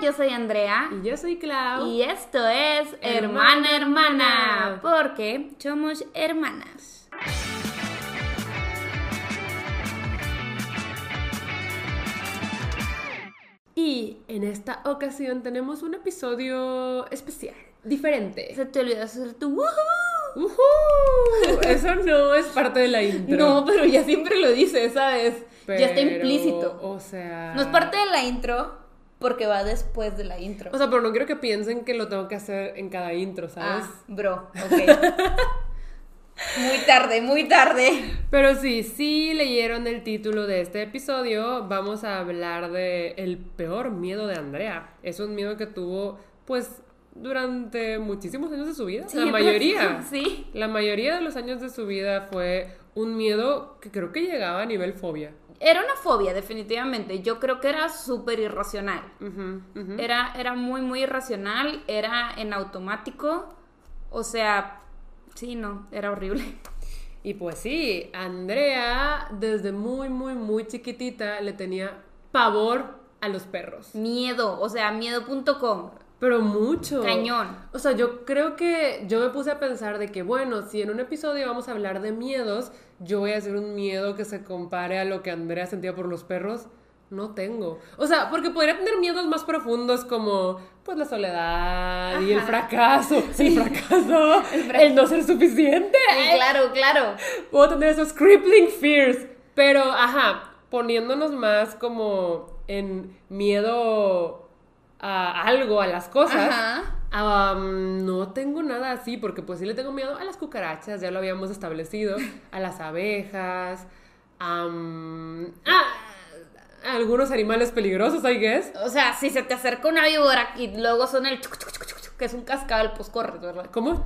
yo soy Andrea. Y yo soy Clau. Y esto es Hermana Hermana, porque somos hermanas. Y en esta ocasión tenemos un episodio especial, diferente. Se te olvidó hacer tu woohoo. ¡Uhú! Eso no es parte de la intro. No, pero ya siempre lo dices, ¿sabes? ya está implícito. O sea. No es parte de la intro porque va después de la intro. O sea, pero no quiero que piensen que lo tengo que hacer en cada intro, ¿sabes? ah, bro, ok. muy tarde, muy tarde. Pero sí, sí leyeron el título de este episodio, vamos a hablar de el peor miedo de Andrea. Es un miedo que tuvo, pues, durante muchísimos años de su vida. Sí, la yo mayoría. sí. La mayoría de los años de su vida fue un miedo que creo que llegaba a nivel fobia. Era una fobia, definitivamente. Yo creo que era súper irracional. Era, era muy, muy irracional. Era en automático. O sea, sí, no, era horrible. Y pues sí, Andrea desde muy, muy, muy chiquitita le tenía pavor a los perros. Miedo, o sea, miedo.com. Pero mucho. Cañón. O sea, yo creo que yo me puse a pensar de que, bueno, si en un episodio vamos a hablar de miedos, yo voy a hacer un miedo que se compare a lo que Andrea sentía por los perros. No tengo. O sea, porque podría tener miedos más profundos como, pues, la soledad y el fracaso. El fracaso. El no ser suficiente. Sí, claro, claro. Puedo tener esos crippling fears. Pero, ajá, poniéndonos más como en miedo a algo, a las cosas. Ajá. Am, no tengo nada así, porque pues sí le tengo miedo a las cucarachas, ya lo habíamos establecido, a las abejas, a, a algunos animales peligrosos, I guess. O sea, si se te acerca una víbora y luego suena el chuc, chuc, chuc, chuc, chuc, que es un cascabel, pues corres, ¿verdad? ¿Cómo?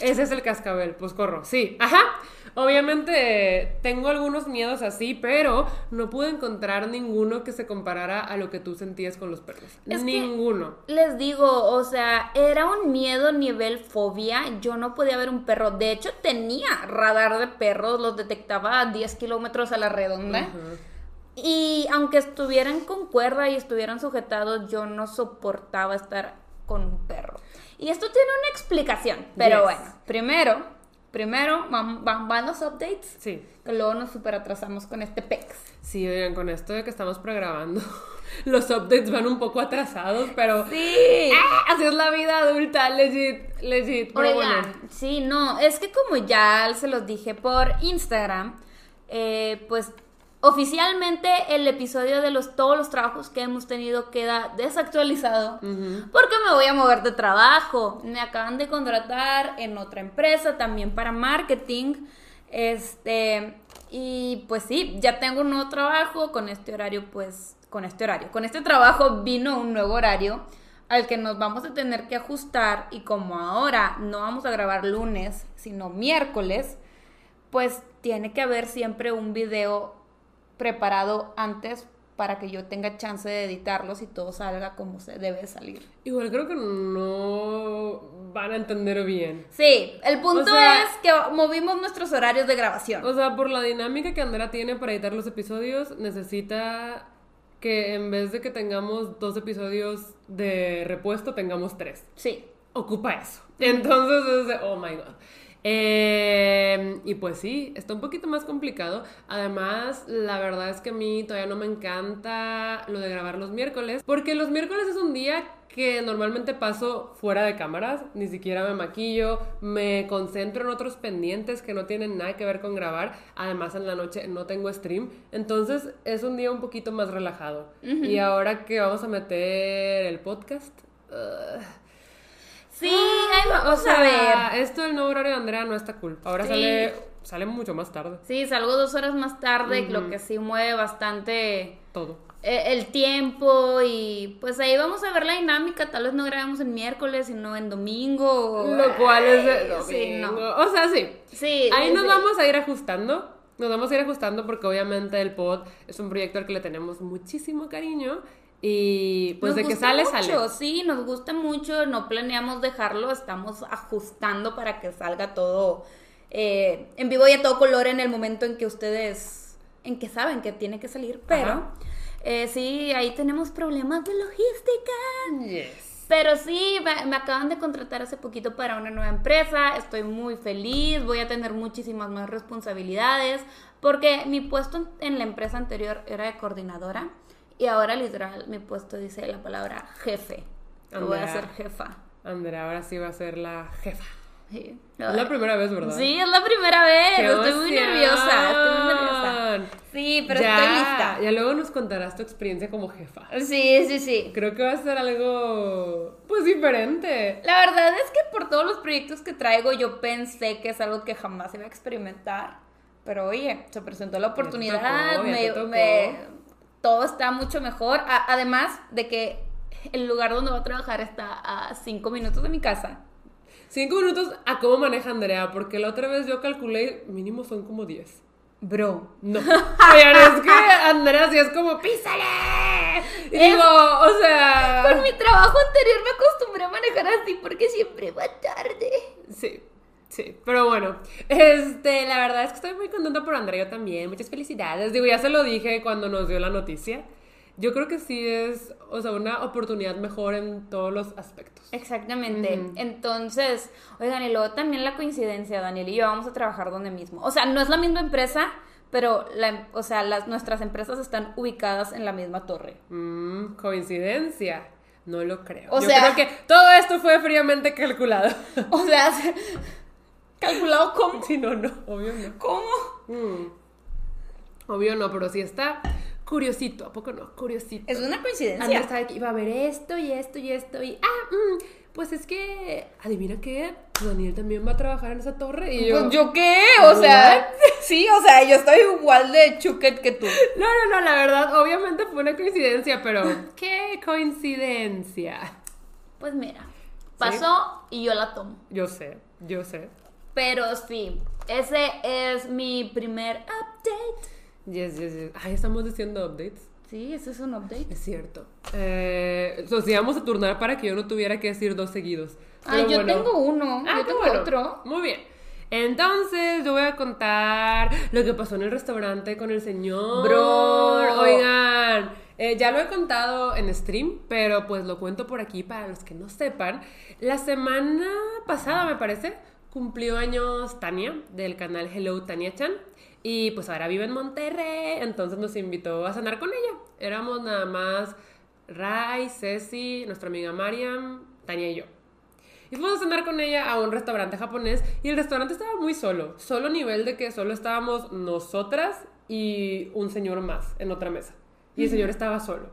Ese es el cascabel, pues corro, sí, ajá. Obviamente tengo algunos miedos así, pero no pude encontrar ninguno que se comparara a lo que tú sentías con los perros. Es ninguno. Les digo, o sea, era un miedo nivel fobia. Yo no podía ver un perro. De hecho, tenía radar de perros, los detectaba a 10 kilómetros a la redonda. Y aunque estuvieran con cuerda y estuvieran sujetados, yo no soportaba estar con un perro. Y esto tiene una explicación. Pero Yes. bueno, primero, primero van, los updates. Sí. Que luego nos super atrasamos con este PEX. Sí, oigan, con esto de que estamos pregrabando, los updates van un poco atrasados, pero Sí. ¡Ah! así es la vida adulta, legit, legit. Pero Oigan, bueno, sí, no, es que como ya se los dije por Instagram, eh, pues oficialmente el episodio de los todos los trabajos que hemos tenido queda desactualizado porque me voy a mover de trabajo. Me acaban de contratar en otra empresa también para marketing. Este, y pues sí, ya tengo un nuevo trabajo con este horario, pues con este horario. Con este trabajo vino un nuevo horario al que nos vamos a tener que ajustar y como ahora no vamos a grabar lunes, sino miércoles, pues tiene que haber siempre un video preparado antes para que yo tenga chance de editarlos y todo salga como se debe salir. igual creo que no van a entender bien. Sí, el punto O sea- es que movimos nuestros horarios de grabación. O sea, por la dinámica que Andrea tiene para editar los episodios, necesita que en vez de que tengamos dos episodios de repuesto, tengamos tres. Sí. ocupa eso. Entonces es de, oh my god. Eh, y pues sí, está un poquito más complicado. Además, la verdad es que a mí todavía no me encanta lo de grabar los miércoles, porque los miércoles es un día que normalmente paso fuera de cámaras, ni siquiera me maquillo, me concentro en otros pendientes que no tienen nada que ver con grabar. Además, en la noche no tengo stream, entonces es un día un poquito más relajado. Y ahora que vamos a meter el podcast, Sí, ahí vamos o sea, a ver. Esto del nuevo horario de Andrea no está cool. Ahora Sí. sale, sale mucho más tarde. Sí, salgo dos horas más tarde, lo que sí mueve bastante Todo. eh, el tiempo y pues ahí vamos a ver la dinámica. Tal vez no grabemos en miércoles, sino en domingo. Lo cual es Ay, Sí, no. O sea, sí. Sí, Ahí sí, nos sí. vamos a ir ajustando. Nos vamos a ir ajustando porque obviamente el pod es un proyecto al que le tenemos muchísimo cariño. Y pues Nos de que sale, mucho, sale. Sí, nos gusta mucho, no planeamos dejarlo, estamos ajustando para que salga todo eh, en vivo y a todo color en el momento en que ustedes, en que saben que tiene que salir, pero. Eh, sí, ahí tenemos problemas de logística. Yes. Pero sí, me, acaban de contratar hace poquito para una nueva empresa, estoy muy feliz, voy a tener muchísimas más responsabilidades, porque mi puesto en la empresa anterior era de coordinadora y ahora literal mi puesto dice la palabra jefe. Yo voy a Andrea. ser jefa. Andrea ahora sí va a ser la jefa. Sí. Es la primera vez, ¿verdad? Sí, es la primera vez. ¡Qué estoy muy nerviosa. Estoy muy nerviosa. Sí, pero ya, estoy lista. Ya luego nos contarás tu experiencia como jefa. Sí, sí, sí. Creo que va a ser algo, pues, diferente. La verdad es que por todos los proyectos que traigo, yo pensé que es algo que jamás iba a experimentar. Pero oye, se presentó la oportunidad, tocó, ya me- te tocó. me- todo está mucho mejor. A- además de que el lugar donde voy a trabajar está a cinco minutos de mi casa. Cinco minutos a cómo maneja Andrea, porque la otra vez yo calculé, mínimo son como 10. Bro. No. Oigan, es que Andrea sí es como, ¡písale! Y digo, o sea. Con mi trabajo anterior me acostumbré a manejar así porque siempre va tarde. Sí, sí, pero bueno, este, la verdad es que estoy muy contenta por Andrea también, muchas felicidades. Digo, ya se lo dije cuando nos dio la noticia. Yo creo que sí es, o sea, una oportunidad mejor en todos los aspectos. Exactamente. Ujú. Entonces, oigan, y luego también la coincidencia, Daniel y yo vamos a trabajar donde mismo. O sea, no es la misma empresa, pero la, o sea, las, nuestras empresas están ubicadas en la misma torre. Mm, coincidencia. No lo creo. O Yo sea- creo que todo esto fue fríamente calculado. O sea, se- calculado cómo. Sí, no, no, obvio no. ¿Cómo? Mm. Obvio no, pero sí está curiosito, ¿a poco no? Curiosito. Es una coincidencia. estaba aquí, iba a ver esto y esto y esto y ah, mm, pues es que adivina qué, Daniel también va a trabajar en esa torre y yo, Pues yo qué, o sea, sí, o sea, yo estoy igual de chuquet que tú. no, no, no, la verdad, obviamente fue una coincidencia, pero qué coincidencia. Pues mira, pasó y yo la tomo. Yo sé, yo sé. Pero sí, ese es mi primer update. Yes, yes, yes. Ay, estamos diciendo updates. Sí, ese es un update. Es cierto. Eh, o sea, íbamos a turnar para que yo no tuviera que decir dos seguidos. Ay, Pero yo bueno. tengo uno, Ah, yo tengo bueno. otro. Muy bien. Entonces, yo voy a contar lo que pasó en el restaurante con el señor. Bro. Oigan, eh, ya lo he contado en stream, pero pues lo cuento por aquí para los que no sepan. La semana pasada, me parece, cumplió años Tania del canal Hello Tania Chan. Y pues ahora vive en Monterrey, entonces nos invitó a cenar con ella. Éramos nada más Rai, Ceci, nuestra amiga Mariam, Tania y yo. Y fuimos a cenar con ella a un restaurante japonés y el restaurante estaba muy solo, solo a nivel de que solo estábamos nosotras y un señor más en otra mesa. Y el señor estaba solo.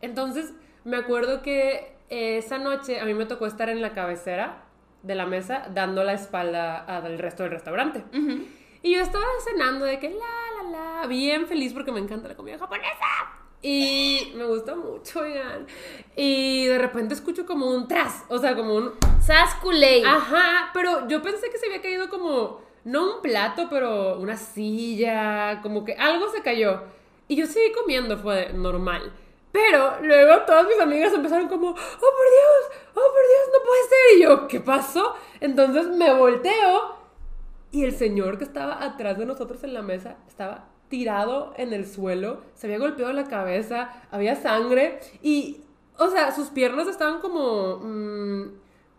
Entonces, me acuerdo que esa noche a mí me tocó estar en la cabecera de la mesa dando la espalda al resto del restaurante. Y yo estaba cenando de que la, la, la, bien feliz porque me encanta la comida japonesa. Y me gusta mucho, oigan. Y de repente escucho como un tras, o sea, como un... Saskulei. Ajá, pero yo pensé que se había caído como, no un plato, pero una silla, como que algo se cayó. Y yo seguí comiendo, fue normal. Pero luego todas mis amigas empezaron como, oh por Dios, oh por Dios, no puede ser. Y yo, ¿qué pasó? Entonces me volteo y el señor que estaba atrás de nosotros en la mesa estaba tirado en el suelo, se había golpeado la cabeza, había sangre y, o sea, sus piernas estaban como, mm,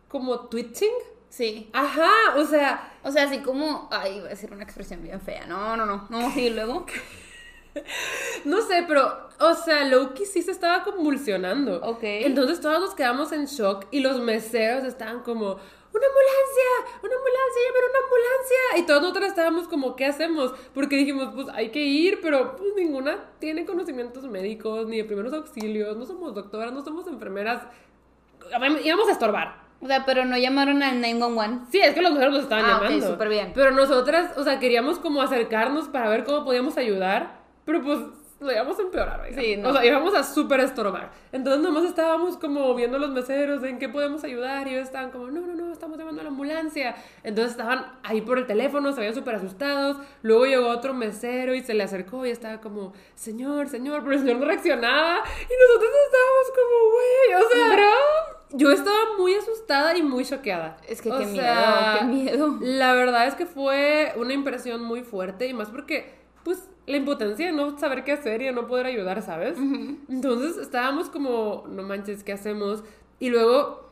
como twitching. Sí. Ajá, o sea, O sea, así como. Ay, iba a decir una expresión bien fea. No, no, no. No, sí, luego. no sé, pero, o sea, Loki sí se estaba convulsionando. Ok. Entonces todos nos quedamos en shock y los meseros estaban como, una ambulancia, una ambulancia, llamen una ambulancia. Y todos nosotros estábamos como, ¿qué hacemos? Porque dijimos, pues hay que ir, pero pues ninguna tiene conocimientos médicos ni de primeros auxilios, no somos doctoras, no somos enfermeras. Íbamos a estorbar. O sea, pero no llamaron al 911. Sí, es que los meseros nos estaban Ah, llamando. súper bien. Pero nosotras, o sea, queríamos como acercarnos para ver cómo podíamos ayudar, pero pues lo íbamos a empeorar, oiga. Sí, no. O sea, íbamos a súper estorbar. Entonces nomás estábamos como viendo a los meseros en qué podemos ayudar y ellos estaban como, no, no, no, estamos llamando a la ambulancia. Entonces estaban ahí por el teléfono, se veían súper asustados. Luego llegó otro mesero y se le acercó y estaba como, señor, señor, pero el señor no reaccionaba. Y nosotros estábamos como, güey, o sea... Bro. Yo estaba muy asustada y muy choqueada. Es que O qué sea, miedo, qué miedo. La verdad es que fue una impresión muy fuerte y más porque, pues, la impotencia de no saber qué hacer y de no poder ayudar, ¿sabes? Entonces estábamos como, no manches, ¿qué hacemos? Y luego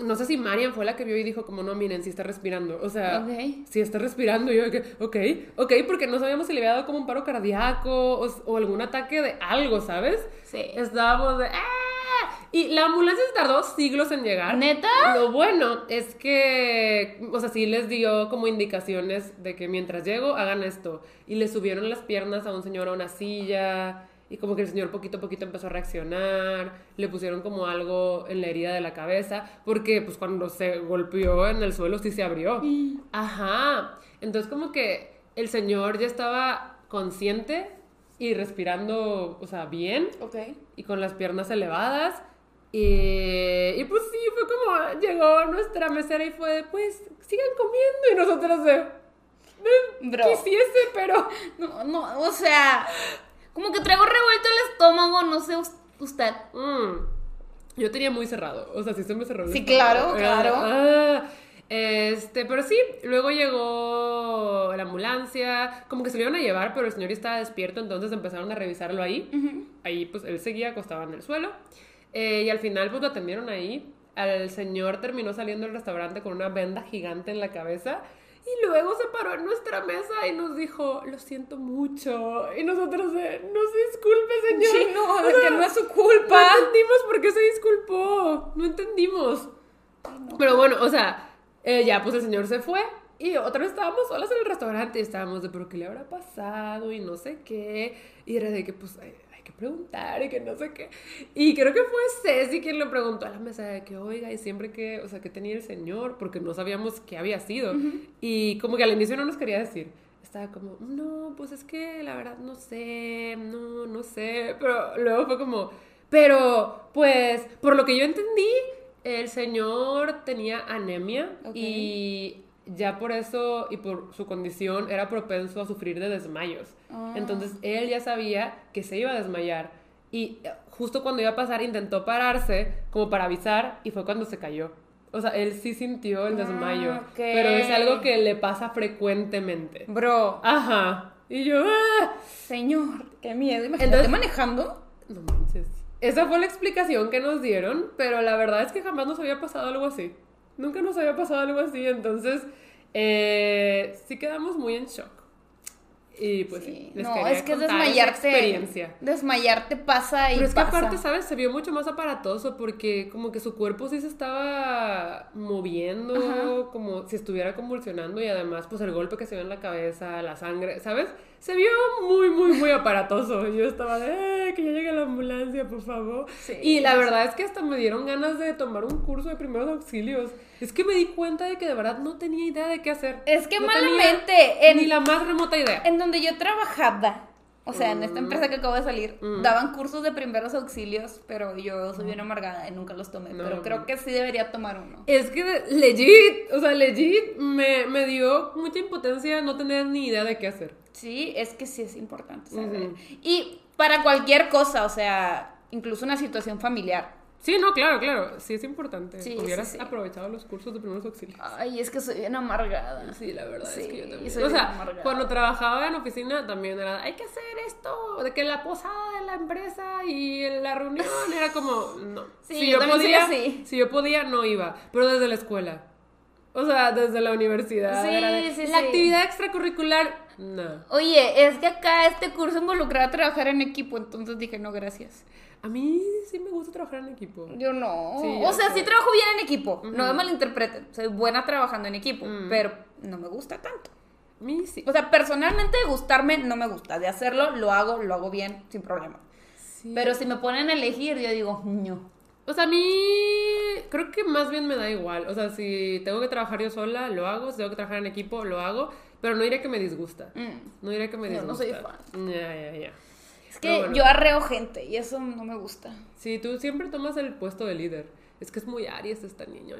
no sé si Marian fue la que vio y dijo como, no, miren, si está respirando. O sea, si está respirando. Yo, ok, ok, porque no sabíamos si le había dado como un paro cardíaco o, algún ataque de algo, ¿sabes? Sí. Estábamos de... ¡Ah! Y la ambulancia se tardó siglos en llegar. ¿Neta? Lo bueno es que, o sea, sí les dio como indicaciones de que mientras llego, hagan esto. Y le subieron las piernas a un señor a una silla y como que el señor poquito a poquito empezó a reaccionar, le pusieron como algo en la herida de la cabeza, porque pues cuando se golpeó en el suelo sí se abrió. Ajá. Entonces como que el señor ya estaba consciente y respirando, o sea, bien. Ok. Y con las piernas elevadas. Y, y pues sí, fue como, llegó nuestra mesera y fue, pues, sigan comiendo. Y nosotros de... Bro. Quisiese, pero... No, no, o sea... Como que traigo revuelto el estómago, no sé usted. Mm. Yo tenía muy cerrado, o sea, sí se me cerró. sí, claro, claro. Ah, este, pero sí, luego llegó la ambulancia, como que se lo iban a llevar, pero el señor estaba despierto, entonces empezaron a revisarlo ahí. Ahí, pues, él seguía acostado en el suelo. Eh, y al final, pues, lo atendieron ahí. El señor terminó saliendo del restaurante con una venda gigante en la cabeza. Y luego se paró en nuestra mesa y nos dijo, lo siento mucho. Y nosotros de, no se disculpe, señor. Sí, no, de que no es su culpa. No entendimos por qué se disculpó. No entendimos. Pero bueno, o sea, eh, ya pues el señor se fue. Y otra vez estábamos solas en el restaurante y estábamos de, pero ¿qué le habrá pasado? Y no sé qué. Y era de que, pues, que preguntar y que no sé qué. Y creo que fue Ceci quien le preguntó a la mesa de que, oiga, y siempre que, o sea, que tenía el señor, porque no sabíamos qué había sido. Y como que al inicio no nos quería decir. Estaba como, no, pues es que la verdad no sé, no, no sé. Pero luego fue como, pero pues, por lo que yo entendí, el señor tenía anemia y ya por eso y por su condición era propenso a sufrir de desmayos. Ah. Entonces él ya sabía que se iba a desmayar y eh, justo cuando iba a pasar intentó pararse como para avisar y fue cuando se cayó. O sea, él sí sintió el desmayo, ah, pero es algo que le pasa frecuentemente. Bro. Ajá. Y yo, ¡ah! Señor, qué miedo. Imagínate manejando. No. Esa fue la explicación que nos dieron, pero la verdad es que jamás nos había pasado algo así. Nunca nos había pasado algo así, entonces eh, sí quedamos muy en shock. Y pues sí, no, es que desmayarte. Experiencia. Desmayarte pasa y Pero es que aparte, ¿sabes? Se vio mucho más aparatoso porque como que su cuerpo sí se estaba moviendo, como si estuviera convulsionando y además pues el golpe que se ve en la cabeza, la sangre, ¿sabes? Se vio muy, muy, muy aparatoso. Yo estaba de, eh, que ya llegue la ambulancia, por favor. y la verdad es que hasta me dieron ganas de tomar un curso de primeros auxilios. Es que me di cuenta de que de verdad no tenía idea de qué hacer. Es que malamente. En, ni la más remota idea. En donde yo trabajaba, o sea, en esta mm. empresa que acabo de salir, mm. daban cursos de primeros auxilios, pero yo soy bien amargada y nunca los tomé. pero creo que sí debería tomar uno. Es que legit, o sea, legit me, me dio mucha impotencia no tener ni idea de qué hacer. Sí, es que sí es importante Y para cualquier cosa, o sea, incluso una situación familiar Sí, no, claro, claro. Sí es importante. Sí, Hubieras aprovechado los cursos de primeros auxilios. Ay, es que soy bien amargada. Sí, la verdad es que yo también. o sea, cuando trabajaba en oficina también era, hay que hacer esto, de que la posada de la empresa y la reunión era como, no. Sí, si yo, podía, si yo podía, no iba. Pero desde la escuela. O sea, desde la universidad. Sí, sí, la actividad extracurricular, no. Oye, es que acá este curso involucraba trabajar en equipo, entonces dije, no, gracias. A mí sí me gusta trabajar en equipo. Yo no. o sea, sí trabajo bien en equipo. No me malinterpreten. Soy buena trabajando en equipo. Pero no me gusta tanto. A mí sí. O sea, personalmente gustarme no me gusta. De hacerlo, lo hago, lo hago bien, sin problema. Pero si me ponen a elegir, yo digo, no. O sea, a mí creo que más bien me da igual. O sea, si tengo que trabajar yo sola, lo hago. Si tengo que trabajar en equipo, lo hago. Pero no diré que me disgusta. Mm. No diré que me disgusta. No, no soy fan. Ya, ya, ya. Es que yo arreo gente y eso no me gusta. Sí, tú siempre tomas el puesto de líder. Es que es muy Aries esta niña.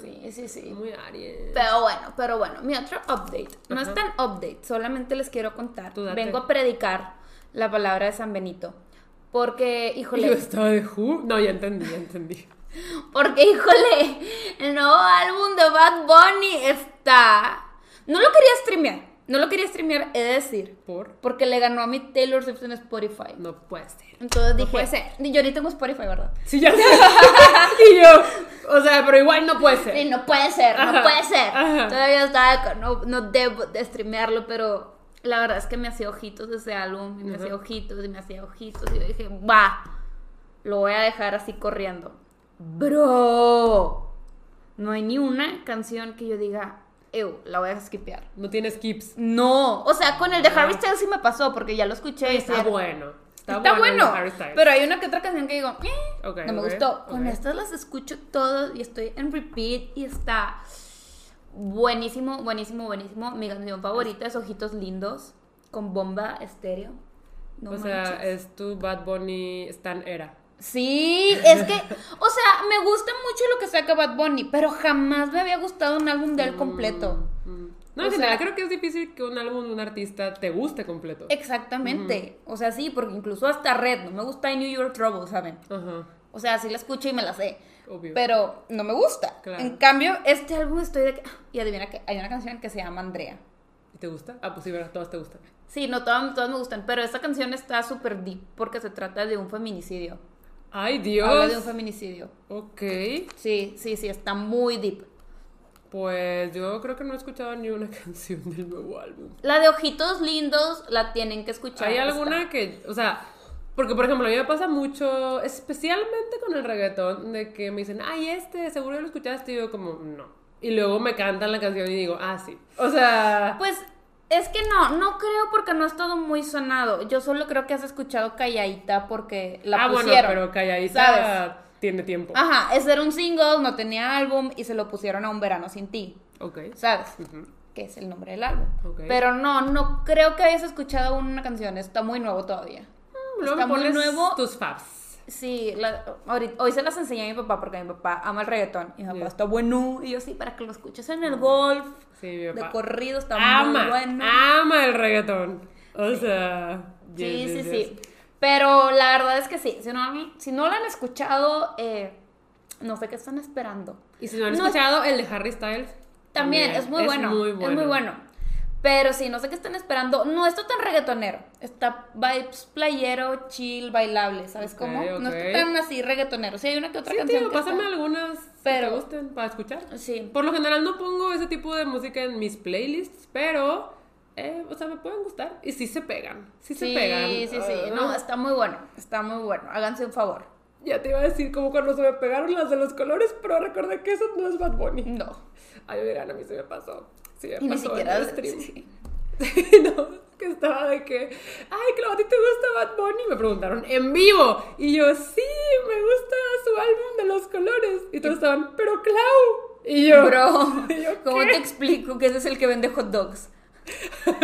Sí, sí, sí. Muy Aries. Pero bueno, pero bueno, mi otro update. No es tan update, solamente les quiero contar. Vengo a predicar la palabra de San Benito. Porque, híjole. Yo estaba de Who. No, ya entendí, ya entendí. Porque, híjole, el nuevo álbum de Bad Bunny está. No lo quería streamear No lo quería streamear, he de decir. ¿Por? Porque le ganó a mi Taylor Swift en Spotify. No puede ser. Entonces No dije, puede ser. yo ni tengo Spotify, ¿verdad? Sí, ya sé. y yo, o sea, pero igual no puede ser. Sí, no puede ser, no puede ser. ajá. Todavía estaba, no, no debo de streamearlo, pero la verdad es que me hacía ojitos ese álbum, y me hacía ojitos, y me hacía ojitos, y yo dije, va, lo voy a dejar así corriendo. Bro, no hay ni una canción que yo diga, ew, la voy a skipear. No tiene skips. No, o sea, con el de Harry Styles sí me pasó, porque ya lo escuché. Está bueno. Está, Está, bueno. bueno, Harry Styles. pero hay una que otra canción que digo, eh, no me gustó. Con estas las escucho todas y estoy en repeat y está buenísimo, buenísimo, buenísimo. Mi canción favorita es Ojitos Lindos con bomba estéreo. No o sea, manches. es tu Bad Bunny Stan Era. Sí, es que, o sea, me gusta mucho lo que saca Bad Bunny, pero jamás me había gustado un álbum de él completo. Mm. No, O en general creo que es difícil que un álbum de un artista te guste completo. Exactamente. O sea, sí, porque incluso hasta Red, no me gusta New York Trouble, ¿saben? Ajá, O sea, sí la escucho y me la sé. obvio. Pero no me gusta. Claro. En cambio, este álbum estoy de que. Y adivina que hay una canción que se llama Andrea. ¿Y te gusta? Ah, pues sí, ¿verdad? todas te gustan. Sí, no, todas, todas me gustan. Pero esta canción está súper deep porque se trata de un feminicidio. Ay, Dios. Habla de un feminicidio. Ok. Sí, sí, sí, está muy deep. Pues yo creo que no he escuchado ni una canción del nuevo álbum. La de Ojitos Lindos la tienen que escuchar. ¿Hay alguna que, o sea, porque por ejemplo a mí me pasa mucho, especialmente con el reggaetón, de que me dicen, ay, este, seguro lo escuchaste, y yo como, no. Y luego me cantan la canción y digo, ah, sí. O sea, Pues es que no, no creo porque no ha estado muy sonado. Yo solo creo que has escuchado Calladita porque la ah, bueno, pusieron. pero calladita ¿sabes? tiene tiempo. Ajá, ese era un single, no tenía álbum y se lo pusieron a Un Verano Sin Ti. Ok. ¿Sabes? Ujú. Que es el nombre del álbum. Ok. Pero no, no creo que hayas escuchado una canción. Está muy nuevo todavía. Luego Está muy nuevo. tus faves. Sí, la- ahorita- hoy se las enseñé a mi papá porque mi papá ama el reggaetón. Y mi papá Yeah. está bueno. Y yo sí, para que lo escuches en el golf. Sí, mi De papá. corrido, está ama, muy bueno. ama el reggaetón. O sea, Sí, yes, sí, yes, sí. yes. Pero la verdad es que sí. Si no, si no lo han escuchado, eh, no sé qué están esperando. Y si no han No- escuchado el de Harry Styles, También, es muy bueno. muy Es muy bueno. Pero sí, no sé qué están esperando. No está tan reggaetonero. Está vibes playero, chill, bailable. ¿Sabes Ok, cómo? No ok. está tan así reggaetonero. Sí, hay una que otra Sí, canción. tío, que pásame está- algunas Pero- que te gusten para escuchar. Sí. Por lo general no pongo ese tipo de música en mis playlists, pero, eh, o sea, me pueden gustar y sí se pegan. Sí, se Sí, pegan. sí, sí. Ah, No, está muy bueno. Está muy bueno. Háganse un favor. Ya te iba a decir como cuando se me pegaron las de los colores, pero recordé que eso no es Bad Bunny. No. Ay, oigan, a mí se me pasó. Sí, me Y ni en siquiera. el stream. sí. no, que estaba de que, ay, Clau, ¿a ti te gusta Bad Bunny? Me preguntaron, en vivo. Y yo, sí, me gusta su álbum de los colores. Y todos estaban, pero Clau. Y yo, Bro, ¿Y yo ¿cómo te explico que ese es el que vende hot dogs?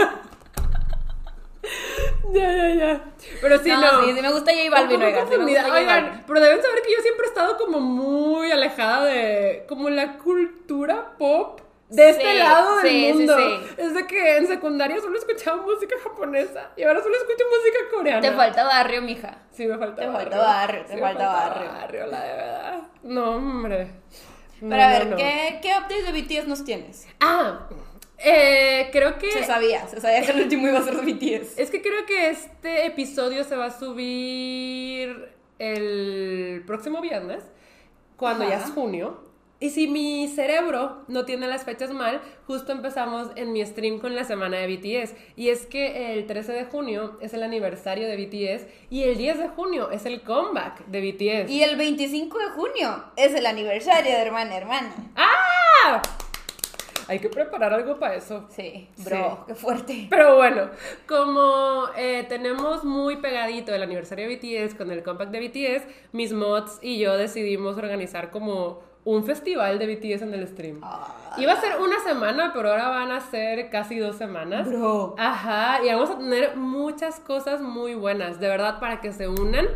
ya, ya, ya. Pero sí, no. no, sí, sí me gusta J Balvin, oigan, sí me J Balvin. pero deben saber que yo siempre he estado como muy alejada de como la cultura pop de este lado del sí, mundo. sí. Es de que en secundaria solo escuchaba música japonesa y ahora solo escucho música coreana. Te falta barrio, mija. Sí, me falta Te barrio. falta barrio, te falta barrio. barrio, la de verdad. No, hombre. No, Pero a no, ver, no. ¿qué, ¿qué updates de BTS nos tienes? Ah, eh, creo que... Se sabía, se sabía que el último iba a ser de BTS. Es que creo que este episodio se va a subir el próximo viernes, cuando ya es junio. Y si mi cerebro no tiene las fechas mal, justo empezamos en mi stream con la semana de BTS. Y es que el 13 de junio es el aniversario de BTS y el 10 de junio es el comeback de BTS. Y el 25 de junio es el aniversario de Hermana Hermana. ¡Ah! Hay que preparar algo para eso. Sí, bro, qué fuerte. Pero bueno, como eh, tenemos muy pegadito el aniversario de BTS con el compact de BTS, mis mods y yo decidimos organizar como un festival de BTS en el stream. Ah. Iba a ser una semana, pero ahora van a ser casi dos semanas. Bro. Ajá, y vamos a tener muchas cosas muy buenas, de verdad, para que se unan.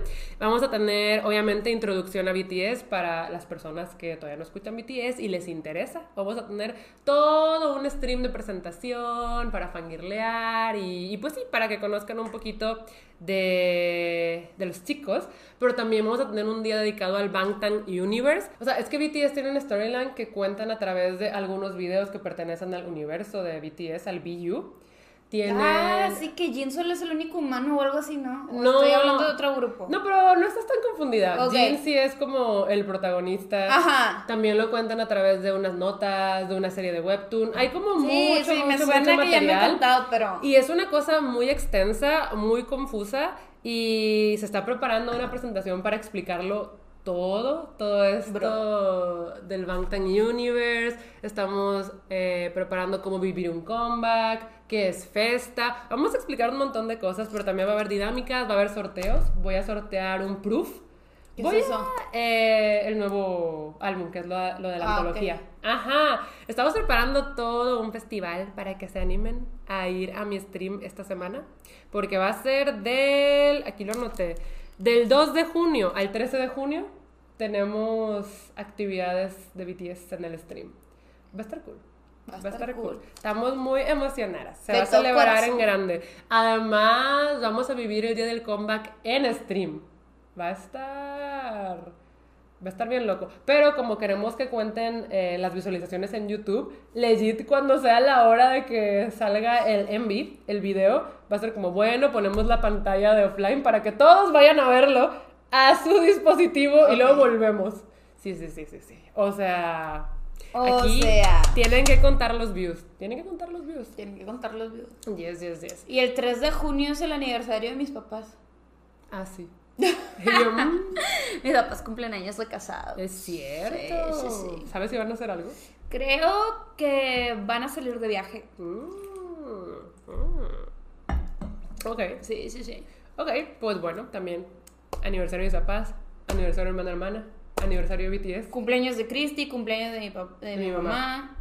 Vamos a tener, obviamente, introducción a BTS para las personas que todavía no escuchan BTS y les interesa. Vamos a tener todo un stream de presentación para fangirlear y, y pues sí, para que conozcan un poquito de, los chicos. Pero también vamos a tener un día dedicado al Bangtan Universe. O sea, es que BTS tiene una storyline que cuentan a través de algunos videos que pertenecen al universo de BTS, al BU. Tienen... Ah, sí, que Jin solo es el único humano o algo así, ¿no? ¿O No. Estoy hablando de otro grupo. No, pero no estás tan confundida. Ok. Jin sí es como el protagonista. Ajá. También lo cuentan a través de unas notas, de una serie de webtoon. Hay como Sí, mucho, sí, me mucho, suena mucho que ya me he material. contado, pero... Y es una cosa muy extensa, muy confusa y se está preparando una presentación para explicarlo todo, todo esto del Bangtan Universe. Estamos eh, preparando cómo vivir un comeback, qué es Festa. Vamos a explicar un montón de cosas, pero también va a haber dinámicas, va a haber sorteos. Voy a sortear un proof. ¿Qué Voy es eso? a- eh, el nuevo álbum, que es lo, lo de la Ah, antología. Ajá, estamos preparando todo un festival para que se animen a ir a mi stream esta semana, porque va a ser del, aquí lo anoté, del 2 de junio al 13 de junio tenemos actividades de BTS en el stream. Va a estar cool. Va a estar, cool. Estamos muy emocionadas. Se De va a celebrar en corazón. grande. Además, vamos a vivir el día del comeback en stream. Va a estar. Va a estar bien loco. Pero como queremos que cuenten eh, las visualizaciones en YouTube, legit cuando sea la hora de que salga el MV, el video, va a ser como, bueno, ponemos la pantalla de offline para que todos vayan a verlo a su dispositivo y luego volvemos. Sí, sí, sí, sí, sí. O sea... O aquí sea. tienen que contar los views. Tienen que contar los views. Tienen que contar los videos. Yes, yes, yes. Y el 3 de junio es el aniversario de mis papás. Ah, sí. Yo, mm, Mis papás cumplen años de casados. es cierto. Sí, sí, sí. ¿Sabes si van a hacer algo? Creo que van a salir de viaje. Mm, mm. Ok, Sí, sí, sí. ok, pues bueno, también aniversario de Zapaz, aniversario de hermana hermana, aniversario de BTS. Cumpleaños de Christy, cumpleaños de mi, de mi mi mamá. mamá.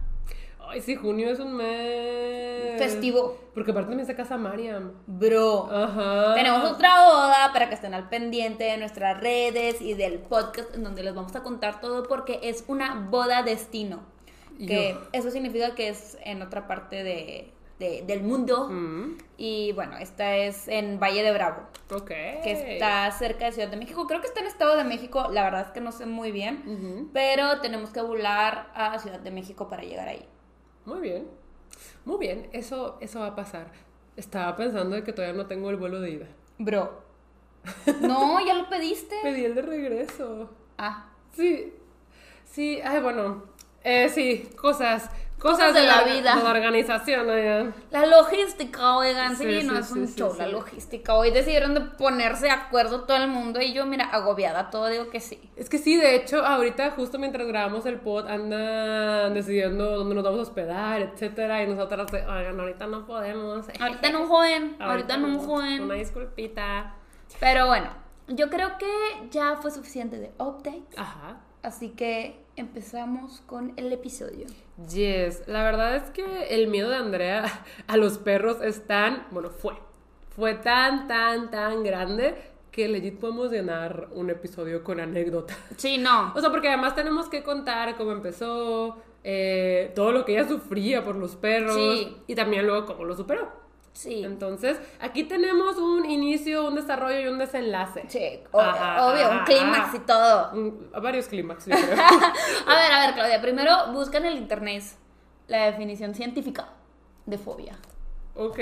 Ay, sí, junio es un mes. Festivo. Porque aparte también se casa Mariam. Bro. Ajá. Tenemos otra boda para que estén al pendiente de nuestras redes y del podcast en donde les vamos a contar todo porque es una boda destino. Que Yo. eso significa que es en otra parte de, de- del mundo. Mm, Y bueno, esta es en Valle de Bravo, ok. que está cerca de Ciudad de México. Creo que está en Estado de México, la verdad es que no sé muy bien. Pero tenemos que volar a Ciudad de México para llegar ahí. Muy bien. Muy bien, eso, eso va a pasar. Estaba pensando de que todavía no tengo el vuelo de ida. Bro. No, ya lo pediste. Pedí el de regreso. Ah, Sí. Sí, ay, bueno. Eh, sí, cosas. Cosas de la vida. De la organización, oigan. La logística, oigan, sí, Sí, no sí, es un sí, show, la logística. Hoy decidieron de ponerse de acuerdo todo el mundo y yo, mira, agobiada, todo digo que sí. Es que sí, de hecho, ahorita justo mientras grabamos el pod andan decidiendo dónde nos vamos a hospedar, etcétera, y nosotras, de, oigan, ahorita no podemos. Ahorita no joden, ahorita no joden. Una disculpita. Pero bueno, yo creo que ya fue suficiente de updates, Ajá. así que empezamos con el episodio. Yes, la verdad es que el miedo de Andrea a los perros es tan, bueno, fue, fue tan, tan, tan grande que legit podemos llenar un episodio con anécdotas. Sí, no. O sea, porque además tenemos que contar cómo empezó, eh, todo lo que ella sufría por los perros Sí. y también luego cómo lo superó. Sí. Entonces, aquí tenemos un inicio, un desarrollo y un desenlace. Sí, o- Ajá, obvio, un clímax y todo. Un- varios clímax, yo creo. A ver, a ver, Claudia, primero busca en el internet la definición científica de fobia. ok,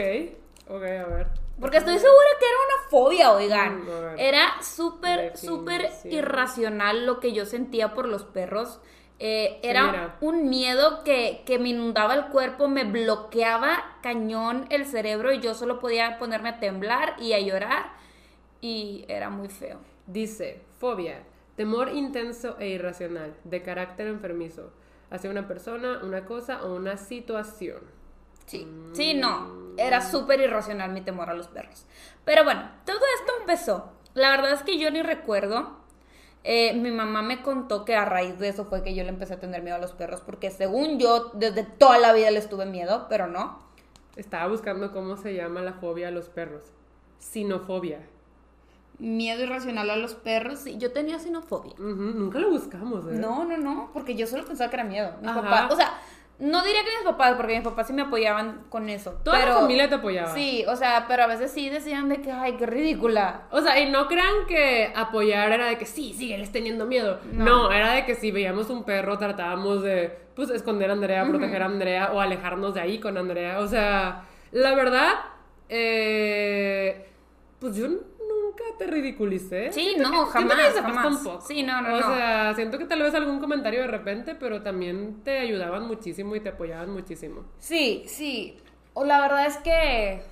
ok, a ver. Porque estoy segura que era una fobia, oigan. Mm. Era súper, súper irracional lo que yo sentía por los perros. Eh, era un miedo que, que me inundaba el cuerpo, me bloqueaba cañón el cerebro y yo solo podía ponerme a temblar y a llorar. Y era muy feo. Dice, fobia, temor intenso e irracional, de carácter enfermizo, hacia una persona, una cosa o una situación. Sí, sí, no. Era súper irracional mi temor a los perros. Pero bueno, todo esto empezó. La verdad es que yo ni recuerdo. Eh, mi mamá me contó que a raíz de eso fue que yo le empecé a tener miedo a los perros, porque según yo, desde toda la vida les tuve miedo, pero no. Estaba buscando cómo se llama la fobia a los perros. Sinofobia. Miedo irracional a los perros, sí, yo tenía sinofobia. Nunca lo buscamos, ¿eh? No, no, no, porque yo solo pensaba que era miedo. Mis Ajá. papás, o sea, no diría que mis papás, porque mis papás sí me apoyaban con eso. Toda pero, la familia te apoyaba. Sí, o sea, pero a veces sí decían de que, ay, qué ridícula. O sea, y no crean que apoyar era de que sí, sígueles teniendo miedo. No. No. era de que si veíamos un perro tratábamos de, pues, esconder a Andrea, proteger a Andrea o alejarnos de ahí con Andrea. O sea, La verdad, eh, pues yo nunca te ridiculicé. Sí, Siento no, que- jamás, que jamás. un poco. Sí, no, no, O no. sea, siento que tal vez algún comentario de repente, pero también te ayudaban muchísimo y te apoyaban muchísimo. Sí, sí. O la verdad es que.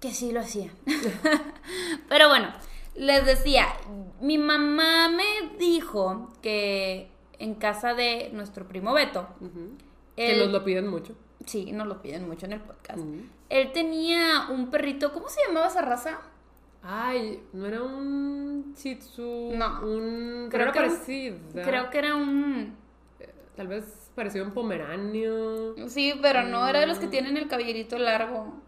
que sí lo hacía. Pero bueno, les decía, mi mamá me dijo que en casa de nuestro primo Beto, Ujú. Que él- nos lo piden mucho. sí, nos lo piden mucho en el podcast. Él tenía un perrito, ¿cómo se llamaba esa raza? Ay, no era un Shih Tzu. No. Un. Creo Creo que que era- parecida. Creo que era un. Tal vez pareció un pomeranio. Sí, pero no era de los que tienen el cabellito largo.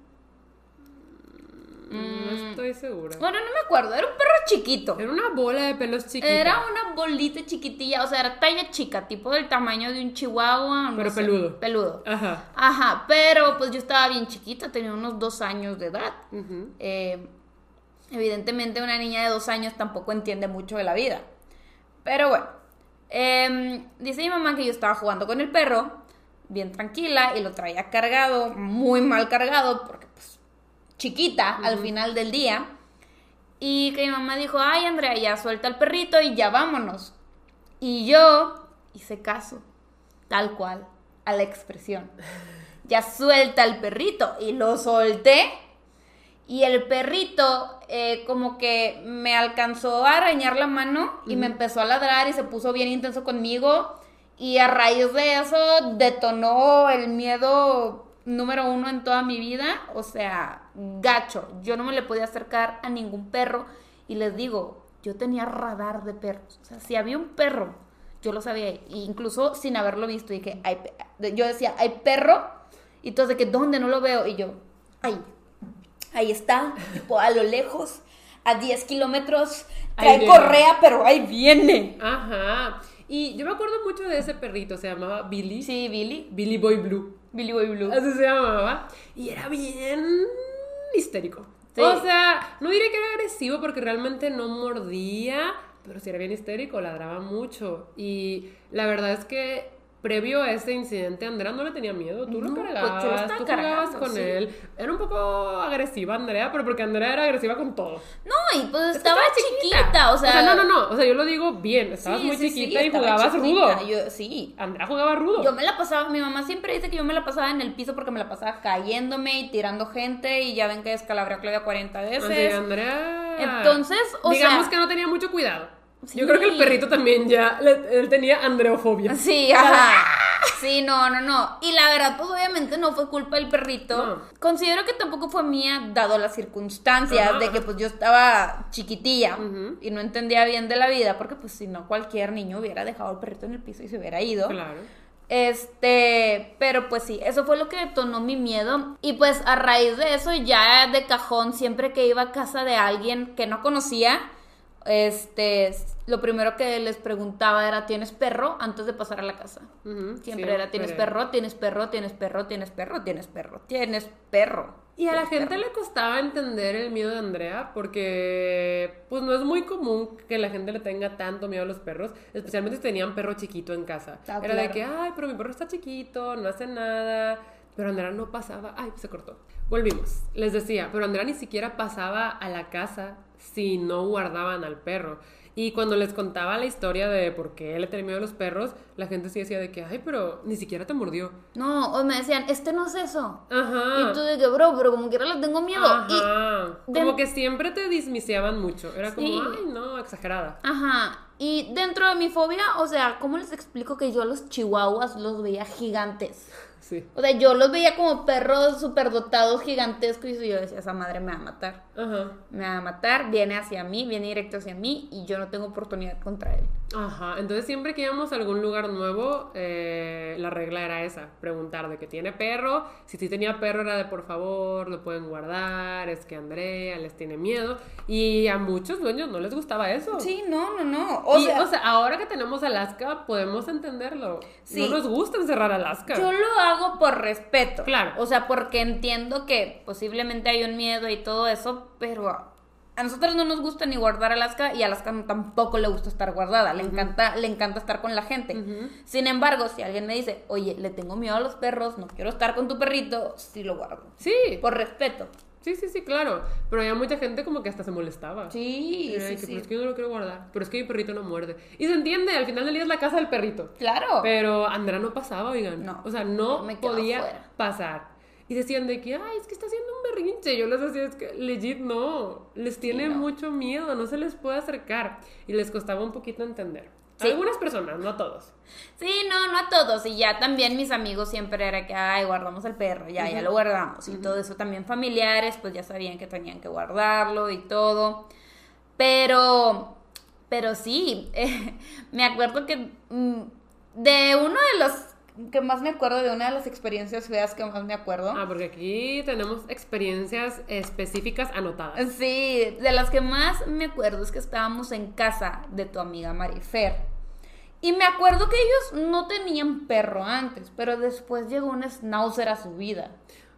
No estoy segura. Bueno, no me acuerdo, era un perro chiquito. Era una bola de pelos chiquita. Era una bolita chiquitilla, o sea, era talla chica, tipo del tamaño de un chihuahua. no Pero sé, peludo. Peludo. Ajá. Ajá, pero pues yo estaba bien chiquita, tenía unos dos años de edad. Ujú. Eh, evidentemente una niña de dos años tampoco entiende mucho de la vida. Pero bueno, em, dice mi mamá que yo estaba jugando con el perro, bien tranquila, y lo traía cargado, muy mal cargado, porque pues chiquita al final del día. Y que mi mamá dijo, ay Andrea, ya suelta el perrito y ya vámonos. Y yo hice caso, tal cual, a la expresión. Ya suelta el perrito y lo solté. Y el perrito eh, como que me alcanzó a arañar la mano y me empezó a ladrar y se puso bien intenso conmigo. Y a raíz de eso detonó el miedo número uno en toda mi vida. O sea, gacho. Yo no me le podía acercar a ningún perro. Y les digo, yo tenía radar de perros. O sea, si había un perro, yo lo sabía. e Incluso sin haberlo visto. Dije, hay yo decía, hay perro. Y todos de que, ¿dónde? No lo veo. Y yo, ahí. Ahí está, tipo, a lo lejos, a 10 kilómetros, trae correa, pero ahí viene. Ajá. Y yo me acuerdo mucho de ese perrito, se llamaba Billy. Sí, Billy. Billy Boy Blue. Billy Boy Blue. Así se llamaba. Y era bien histérico. Sí. O sea, no diré que era agresivo porque realmente no mordía, pero sí era bien histérico, ladraba mucho. Y la verdad es que previo a ese incidente, Andrea no le tenía miedo. Tú No, lo pues, lo cargabas, estaba tú jugabas con sí. él. Era un poco agresiva Andrea, pero porque Andrea era agresiva con todo. No, y pues estaba, chiquita, o sea. no, no, no. O sea, yo lo digo bien. Estabas sí, muy sí, chiquita y jugabas chiquita, rudo. yo- sí. Andrea jugaba rudo. Yo me la pasaba, mi mamá siempre dice que yo me la pasaba en el piso porque me la pasaba cayéndome y tirando gente y ya ven que descalabré a Claudia 40 Así, veces. Andrea. Entonces, o digamos sea- que no tenía mucho cuidado. Sí. Yo creo que el perrito también ya, le- él tenía andreofobia. Sí, ajá. Sí, no, no, no. Y la verdad, pues obviamente no fue culpa del perrito. No. Considero que tampoco fue mía, dado las circunstancias Ajá. de que pues yo estaba chiquitilla y no entendía bien de la vida, porque pues si no cualquier niño hubiera dejado el perrito en el piso y se hubiera ido. Claro. Este, pero pues sí, eso fue lo que detonó mi miedo. Y pues a raíz de eso, ya de cajón, siempre que iba a casa de alguien que no conocía, este, lo primero que les preguntaba era, ¿tienes perro? Antes de pasar a la casa. Siempre era, ¿tienes perro? ¿Tienes perro? ¿Tienes perro? ¿Tienes perro? ¿Tienes perro? ¿Tienes perro? Y a la ¿Tienes gente perro? le costaba entender el miedo de Andrea porque pues no es muy común que la gente le tenga tanto miedo a los perros, especialmente si tenían perro chiquito en casa. Ah, Era de que, ay, pero mi perro está chiquito, no hace nada. Pero Andrea no pasaba, ay, se cortó. Volvimos. Les decía, pero Andrea ni siquiera pasaba a la casa si no guardaban al perro. Y cuando les contaba la historia de por qué le tenía miedo a los perros, la gente sí decía de que, ay, pero ni siquiera te mordió. No, o me decían, este no es eso. Ajá. Y tú de que, bro, pero como quiera le tengo miedo. Ajá. Como que siempre te dismisiaban mucho. Era como, Sí. ay, no, exagerada. Ajá. Y dentro de mi fobia, o sea, ¿cómo les explico que yo a los chihuahuas los veía gigantes? Sí. O sea, yo los veía como perros superdotados gigantescos y yo decía, esa madre me va a matar. Ajá. Me va a matar, viene hacia mí, viene directo hacia mí y yo no tengo oportunidad contra él. Ajá. Entonces siempre que íbamos a algún lugar nuevo, eh, la regla era esa, preguntar de que tiene perro. Si sí tenía perro era de por favor, lo pueden guardar, es que Andrea les tiene miedo. Y a muchos dueños no les gustaba eso. Sí, no, no, no. O, y, sea, o sea, ahora que tenemos Alaska, podemos entenderlo. Sí. No nos gusta encerrar Alaska. yo lo hago por respeto. Claro. O sea, porque entiendo que posiblemente hay un miedo y todo eso, pero a nosotros no nos gusta ni guardar Alaska y a Alaska tampoco le gusta estar guardada, le encanta le encanta estar con la gente. Sin embargo, si alguien me dice, "Oye, le tengo miedo a los perros, no quiero estar con tu perrito", sí lo guardo. Sí. Por respeto. Sí, sí, sí, claro. Pero había mucha gente como que hasta se molestaba. Sí, Era sí, que, sí. Pero es que yo no lo quiero guardar. Pero es que mi perrito no muerde. Y se entiende, al final del día es la casa del perrito. Claro. Pero Andrea no pasaba, oigan. No, O sea, no me podía fuera. pasar. Y decían de que, ay, es que está haciendo un berrinche. Yo les decía, es que legit no. Les tiene no. mucho miedo, no se les puede acercar. Y les costaba un poquito entender. Sí. Algunas personas, no a todos. Sí, no, no a todos. Y ya también mis amigos siempre era que, ay, guardamos el perro, ya, ya lo guardamos. Y todo eso también familiares, pues ya sabían que tenían que guardarlo y todo. Pero, pero sí, eh, me acuerdo que mm, de uno de los que más me acuerdo, de una de las experiencias feas que más me acuerdo. Ah, porque aquí tenemos experiencias específicas anotadas. Sí, de las que más me acuerdo es que estábamos en casa de tu amiga Marifer. Y me acuerdo que ellos no tenían perro antes, pero después llegó un schnauzer a su vida.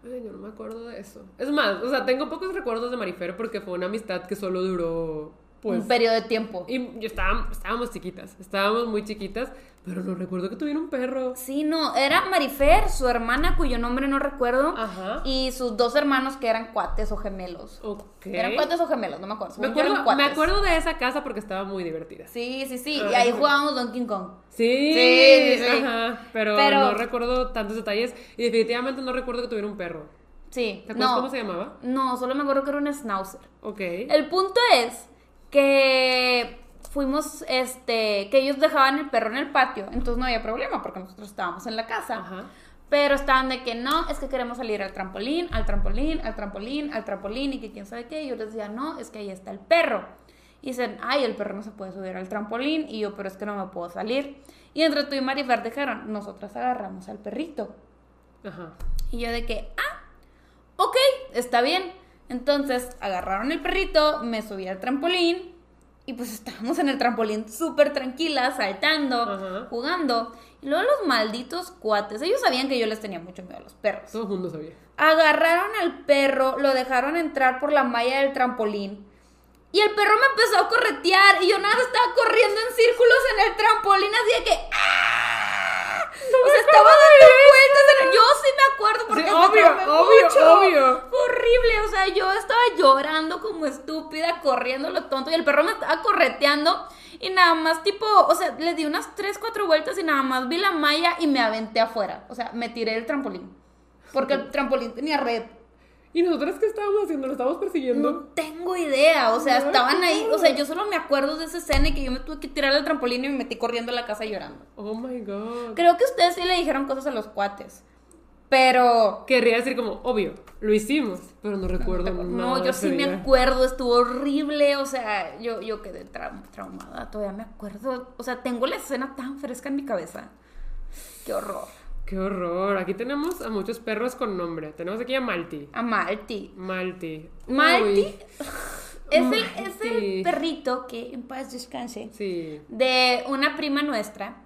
Ay, yo no me acuerdo de eso. Es más, o sea, tengo pocos recuerdos de Marifer porque fue una amistad que solo duró, pues... un periodo de tiempo. Y yo estaba, estábamos chiquitas, estábamos muy chiquitas, pero no recuerdo que tuviera un perro. Sí, no, era Marifer, su hermana cuyo nombre no recuerdo, Ajá. y sus dos hermanos que eran cuates o gemelos. Ok. Eran cuates o gemelos, no me acuerdo. Me acuerdo, me acuerdo de esa casa porque estaba muy divertida. Sí, sí, sí, y Ajá. ahí jugábamos Donkey Kong. Sí, Sí, sí, sí. Ajá, pero, Pero- no recuerdo tantos detalles y definitivamente no recuerdo que tuviera un perro. Sí, ¿Te acuerdas no. cómo se llamaba? No, solo me acuerdo que era un schnauzer. Ok. El punto es que fuimos, este, que ellos dejaban el perro en el patio, entonces no había problema porque nosotros estábamos en la casa. Ajá. Pero estaban de que no, es que queremos salir al trampolín, al trampolín, al trampolín, al trampolín y que quién sabe qué. Y yo les decía, no, es que ahí está el perro. Y dicen, ay, el perro no se puede subir al trampolín. Y yo, pero es que no me puedo salir. Y entre tú y Marifer dijeron, nosotras agarramos al perrito. Ajá. Y yo de que, ah, ok, está bien. Entonces agarraron el perrito, me subí al trampolín y pues estábamos en el trampolín súper tranquilas, saltando, Ajá. jugando. Y luego los malditos cuates, ellos sabían que yo les tenía mucho miedo a los perros. Todo el mundo sabía. Agarraron al perro, lo dejaron entrar por la malla del trampolín. Y el perro me empezó a corretear y yo nada estaba corriendo en círculos en el trampolín así de que ¡ah! O sea, estaba dando vueltas Yo sí me acuerdo porque Sí, me obvio, traumé obvio, mucho. obvio. Fue horrible, o sea, yo estaba llorando como estúpida, corriendo lo tonto y el perro me estaba correteando y nada más tipo, o sea, le di unas 3, 4 vueltas y nada más vi la malla y me aventé afuera, o sea, me tiré del trampolín. Porque el trampolín tenía red. ¿Y nosotras qué estábamos haciendo? ¿Lo estábamos persiguiendo? No tengo idea, o sea, No, estaban ahí, no. o sea, yo solo me acuerdo de esa escena y que yo me tuve que tirar del trampolín y me metí corriendo a la casa llorando. Oh my god. Creo que ustedes sí le dijeron cosas a los cuates, pero Querría decir como, obvio, lo hicimos, pero no recuerdo nada. no, yo sí me acuerdo, estuvo horrible, o sea, yo, yo quedé trau- traumada, todavía me acuerdo, o sea, tengo la escena tan fresca en mi cabeza. Qué horror. Qué horror. Aquí tenemos a muchos perros con nombre. Tenemos aquí a Malti. A Malti. Malti. Malti es el, es el perrito que en paz descanse. Sí. de una prima nuestra.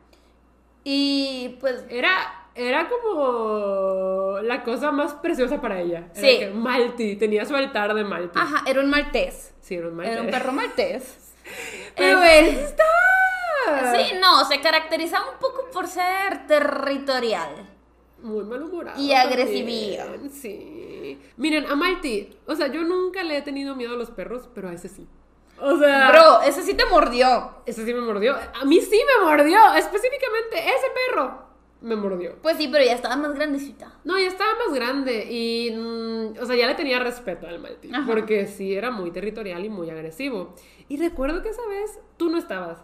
Y pues Era, era como la cosa más preciosa para ella. Era Sí. que Malti. Tenía su altar de Malti. ajá, era un maltés. Sí, era un Malti. Era un perro maltés. Pero Eh, él Sí, no, se caracterizaba un poco por ser territorial. Muy malhumorado. Y también, Sí. Miren, a Malti, o sea, yo nunca le he tenido miedo a los perros, pero a ese sí. O sea, Bro, ese sí te mordió. ese sí me mordió. A mí sí me mordió. Específicamente, ese perro me mordió. Pues sí, pero ya estaba más grandecita. No, ya estaba más grande y, mm, o sea, ya le tenía respeto al Malti, porque sí era muy territorial y muy agresivo. Y recuerdo que esa vez tú no estabas.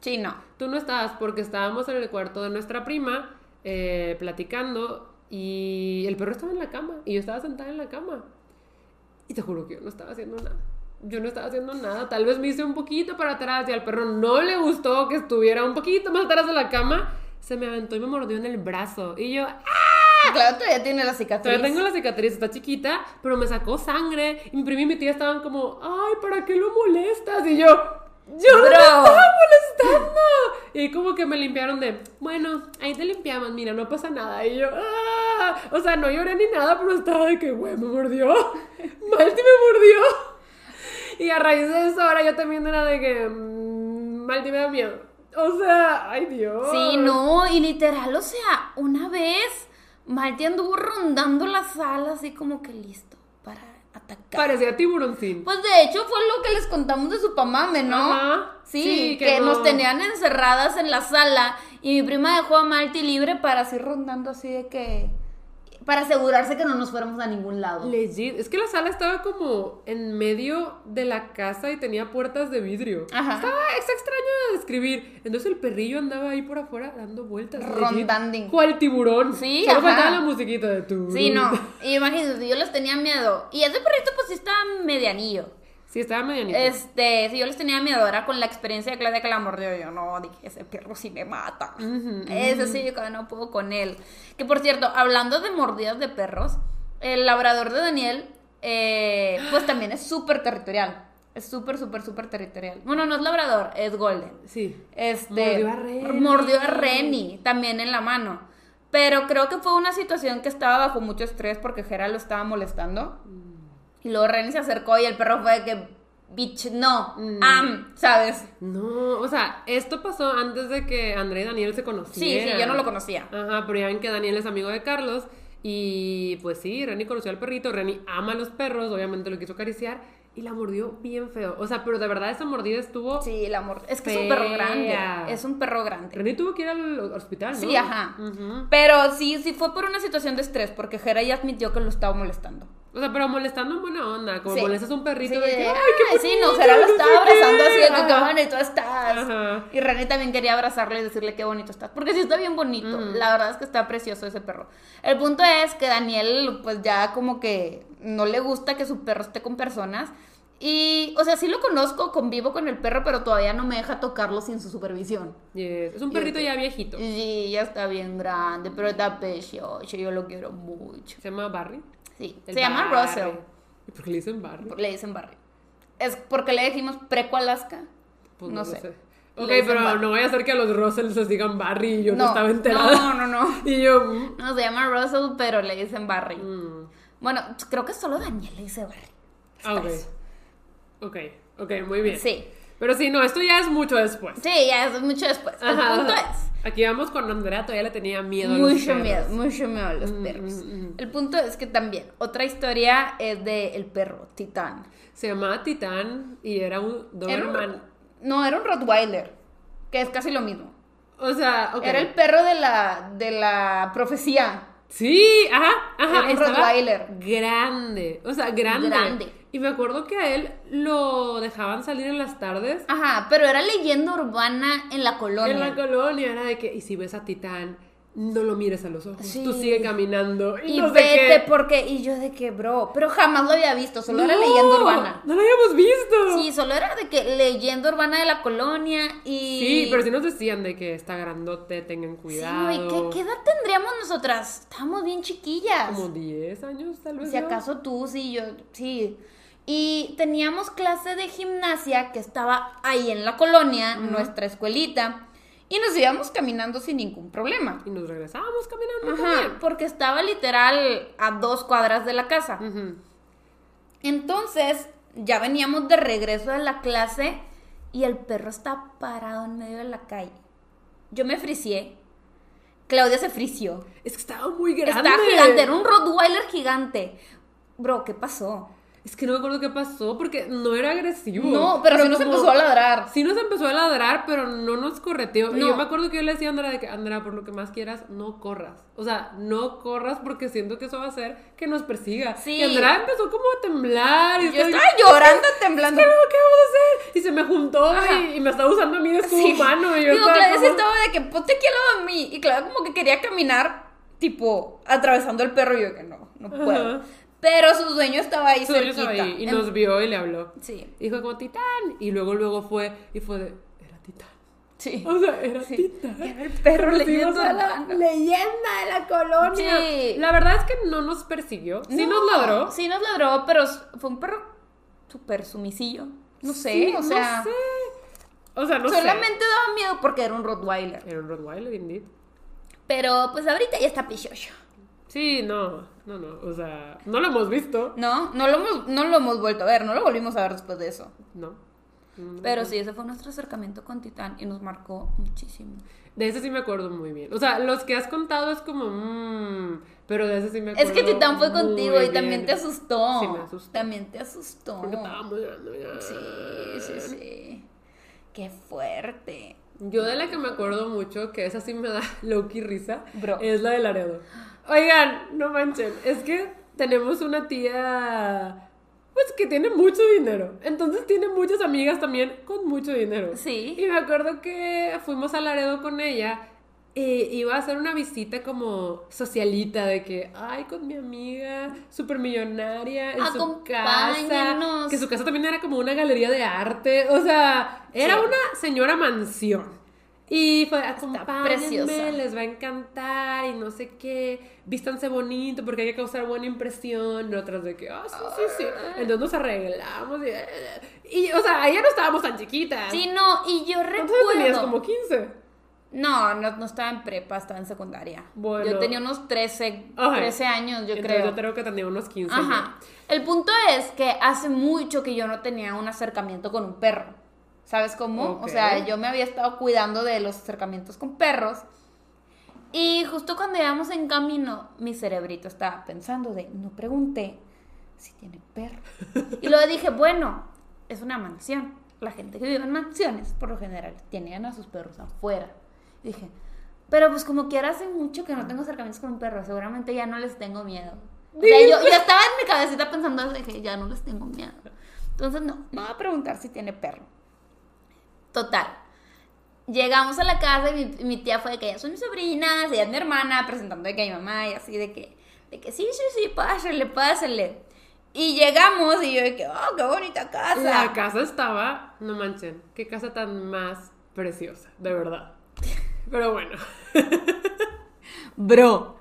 Sí, no. Tú no estabas porque estábamos en el cuarto de nuestra prima eh, platicando y el perro estaba en la cama y yo estaba sentada en la cama. Y te juro que yo no estaba haciendo nada. Yo no estaba haciendo nada. Tal vez me hice un poquito para atrás y al perro no le gustó que estuviera un poquito más atrás de la cama. Se me aventó y me mordió en el brazo. Y yo, ¡ah! Claro, todavía tiene la cicatriz. Todavía tengo la cicatriz, está chiquita, pero me sacó sangre. Y mi prima y mi tía estaban como, ay, ¿para qué lo molestas? Y yo, yo no Bro. estaba molestando. Y como que me limpiaron de, bueno, ahí te limpiamos, mira, no pasa nada. Y yo, ah, o sea, no lloré ni nada, pero estaba de que, güey, me mordió. Malti me mordió. Y a raíz de eso, ahora yo también era de que. Mmm, Malti me da miedo. O sea, ay Dios. Sí, no, y literal, o sea, una vez Malti anduvo rondando la sala así como que listo atacar. Parecía tiburoncín. Pues de hecho fue lo que les contamos de su pamame, ¿no? Ajá. Sí, Sí, que, que no- nos tenían encerradas en la sala y mi prima dejó a Malti libre para así rondando así de que... Para asegurarse que no nos fuéramos a ningún lado. Legit. Es que la sala estaba como en medio de la casa y tenía puertas de vidrio. Ajá. Estaba es extraño de describir. Entonces el perrillo andaba ahí por afuera dando vueltas. Rondanding. Cual tiburón. Sí, Solo faltaba la musiquita de tu. Sí, no. Y imagínate, yo les tenía miedo. Y ese perrito pues sí estaba medianillo. Sí, estaba medianito. Este, si yo les tenía miedo, era con la experiencia de Claudia que la mordió. Yo no, dije, ese perro sí me mata. Ese sí, yo no puedo con él. Que por cierto, hablando de mordidas de perros, el labrador de Daniel, eh, pues también es súper territorial. Es súper, súper, súper territorial. Bueno, no es labrador, es golden. Sí. Este, Mordió a Renny. mordió a Renny, también en la mano. Pero creo que fue una situación que estaba bajo mucho estrés porque Jera lo estaba molestando. Y luego Renny se acercó y el perro fue de que, bitch, no, Mm. am, ¿sabes? No, o sea, esto pasó antes de que André y Daniel se Sí, conocieran. sí, yo no lo conocía. Ajá, pero ya ven que Daniel es amigo de Carlos. Y pues sí, Renny conoció al perrito. Renny ama a los perros, obviamente lo quiso acariciar. Y la mordió bien feo. O sea, pero de verdad esa mordida estuvo. Sí, el amor. Es que es un perro grande. Es un perro grande. Renny tuvo que ir al hospital, ¿no? Sí, ajá. Pero sí, sí fue por una situación de estrés porque Jera ya admitió que lo estaba molestando. O sea, pero molestando en buena onda. Como Sí. molestas a un perrito Sí, de que, ¡ay, "Ay, qué sí, no, bonito, lo no estaba qué". abrazando así de que qué Ajá. bonito estás. Ajá. Y René también quería abrazarle y decirle qué bonito estás. Porque sí está bien bonito. La verdad es que está precioso ese perro. El punto es que Daniel, pues ya como que no le gusta que su perro esté con personas. Y, o sea, sí lo conozco, convivo con el perro, pero todavía no me deja tocarlo sin su supervisión. Yes. Es un perrito ya viejito. Sí, ya está bien grande, pero está precioso. Yo lo quiero mucho. Se llama Barry. Sí, se llama. Russell. ¿Y por qué le dicen Barry? Le dicen Barry. Es porque le dijimos Preco Alaska. Pues no lo sé. Ok, pero Barry. no vaya a ser que a los Russells les digan Barry y yo no, No, estaba enterada. no, no, no. Y yo, mm, No, se llama Russell, pero le dicen Barry. mm. Bueno, creo que solo Daniel le dice Barry. Ah, ok. Ok, ok, muy bien. Sí. Pero sí, no, esto ya es mucho después. Sí, ya es mucho después. El punto ajá. es. Aquí vamos con Andrea, todavía le tenía miedo a los Mucho perros. miedo, mucho miedo a los Mm, perros. mm, mm. El punto es que también, otra historia es de el perro, Titán. Se llamaba Titán y era un Era un- Doberman. no, era un Rottweiler, que es casi lo mismo. O sea, ok. Era el perro de la, de la profecía. Sí, ajá, ajá. Era un Rottweiler. Grande, o sea, grande. Grande. Y me acuerdo que a él lo dejaban salir en las tardes. Ajá, pero era leyenda urbana en la colonia. En la colonia era de que, y si ves a Titán, no lo mires a los ojos. Sí. Tú sigue caminando. Y, y no sé vete qué. porque, y yo de que, bro, pero jamás lo había visto, solo era leyenda urbana. No lo habíamos visto. Sí, solo era de que leyenda urbana de la colonia y... Sí, pero sí nos decían de que está grandote, tengan Sí, cuidado. güey, ¿qué, qué edad tendríamos nosotras? Estábamos bien chiquillas. Como 10 años, tal vez. Si ¿no? acaso tú, sí, yo, sí. Y teníamos clase de gimnasia que estaba ahí en la colonia, nuestra escuelita, y nos íbamos caminando sin ningún problema. Y nos regresábamos caminando Ajá, también. porque estaba literal a dos cuadras de la casa. Entonces, ya veníamos de regreso de la clase y el perro está parado en medio de la calle. Yo me fricié. Claudia se frició. Es que estaba muy grande. Estaba gigante, era un Rottweiler gigante. Bro, ¿qué pasó? Es que no me acuerdo qué pasó porque no era agresivo. No, pero, sí nos como- empezó a ladrar. Sí nos empezó a ladrar, pero no nos correteó. Y yo me acuerdo que yo le decía a Andrea de que, Andrea, por lo que más quieras, no corras. O sea, no corras porque siento que eso va a hacer que nos persiga. Sí. Y Andrea empezó como a temblar. Y Yo estaba- estaba llorando, temblando. ¿Qué, ¿Qué vamos a hacer? Y se me juntó y, y me estaba usando a mí de escudo Sí. humano. Y yo Digo, estaba como- de que ponte aquí al lado de mí. Y Claudia como que quería caminar, tipo, atravesando el perro. Y yo que no, no puedo. Ajá. Pero su dueño estaba ahí Su dueño cerquita. estaba ahí y En- nos vio y le habló. Sí, Y dijo como Titán. Y luego, luego fue y fue de, era Titán. sí. O sea, era Sí. Titán. Era el perro Conocimos leyendo a la leyenda de la colonia. Sí. La verdad es que no nos persiguió. Sí No, nos ladró. Sí nos ladró, pero fue un perro súper sumisillo. No sé, Sí, o sea... No sé. O sea, no solamente daba miedo porque era un Rottweiler. Era un Rottweiler, indeed. Pero pues ahorita ya está pichocho. Sí, no, no, no, o sea, no lo hemos visto. No, no lo, hemos, no lo hemos vuelto a ver, no lo volvimos a ver después de eso. No. No, Pero sí, ese fue nuestro acercamiento con Titán y nos marcó muchísimo. De ese sí me acuerdo muy bien. O sea, los que has contado es como, mmm, pero de ese sí me acuerdo. Es que Titán fue contigo y bien. también te asustó. Sí, me asustó. También te asustó. Porque estaba muy grande ya. Sí, sí, sí. Qué fuerte. Yo de la que me acuerdo mucho, que esa sí me da low-key risa, Bro. es la de Laredo. Oigan, no manchen, es que tenemos una tía, pues que tiene mucho dinero. Entonces tiene muchas amigas también con mucho dinero. Sí. Y me acuerdo que fuimos a Laredo con ella y iba a hacer una visita como socialita de que, ay, con mi amiga súper millonaria en su casa. Que su casa también era como una galería de arte. O sea, era Sí. una señora mansión. Y fue, acompáñenme, les va a encantar y no sé qué, vístanse bonito porque hay que causar buena impresión. Y otras de que, ah, sí, sí, sí. Entonces nos arreglamos y, y, o sea, ya no estábamos tan chiquitas. Sí, no, y yo ¿Cuántos años tenías? recuerdo. Como 15. No, no, no estaba en prepa, estaba en secundaria. Bueno. Yo tenía unos 13, Ajá. 13 años, yo Entonces creo. yo creo que tenía unos 15. Ajá. El punto es que hace mucho que yo no tenía un acercamiento con un perro. ¿Sabes cómo? O sea, yo me había estado cuidando de los acercamientos con perros. Y justo cuando íbamos en camino, mi cerebrito estaba pensando de, no pregunté si tiene perro. Y luego dije, bueno, es una mansión. La gente que vive en mansiones, por lo general, tienen a sus perros afuera. Y dije, pero pues como quiera hace mucho que no tengo acercamientos con un perro, seguramente ya no les tengo miedo. O sea, yo, yo estaba en mi cabecita pensando de que ya no les tengo miedo. Entonces, no, no voy a preguntar si tiene perro. Total. Llegamos a la casa y mi, mi tía fue de que ellas son mis sobrinas, ella es mi hermana, presentando de que mi mamá y así de que, de que sí, sí, sí, pásale, pásale. Y llegamos y yo de que, oh, qué bonita casa. La casa estaba, no manchen, qué casa tan más preciosa, de verdad. Pero bueno. Bro.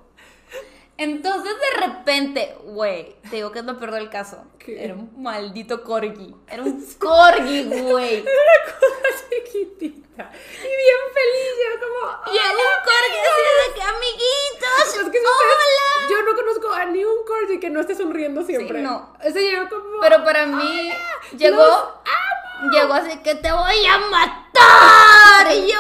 Entonces de repente, güey, te digo que es lo peor del caso. ¿Qué? Era un maldito corgi. Era un corgi, güey. Una cosa chiquitita. Y bien feliz, yo como. Y era un corgi así de que, amiguitos, Es que si ustedes- hola. yo no conozco a ni un corgi que no esté sonriendo siempre. no. Ese llegó como. Pero para mí llegó, los llegó así que te voy a matar. Y yo,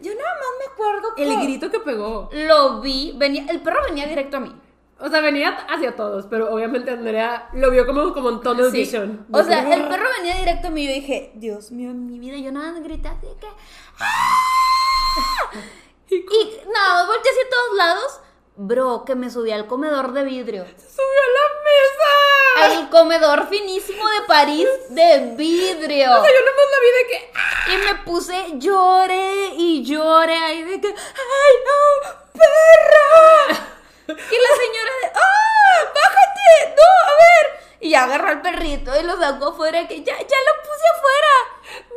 yo nada más me acuerdo que El grito que pegó. lo vi, venía, el perro venía directo a mí. O sea, venía hacia todos, pero obviamente Andrea lo vio como, como en Sí. vision. O sea, el perro venía directo a mí y yo dije, Dios mío, en mi vida, yo nada más grité así que... ¡Ah! Y nada, más volteé hacia todos lados. Bro, que me subí al comedor de vidrio. ¡Se subió a la mesa! Al comedor finísimo de París de vidrio. O sea, yo nomás la vi de que. ¡ah! Y me puse, lloré y lloré ahí de que, ¡ay, no, perra! Y la señora de, ¡ah, bájate! ¡No, a ver! Y agarró al perrito y lo sacó afuera, que ya, ya lo puse afuera.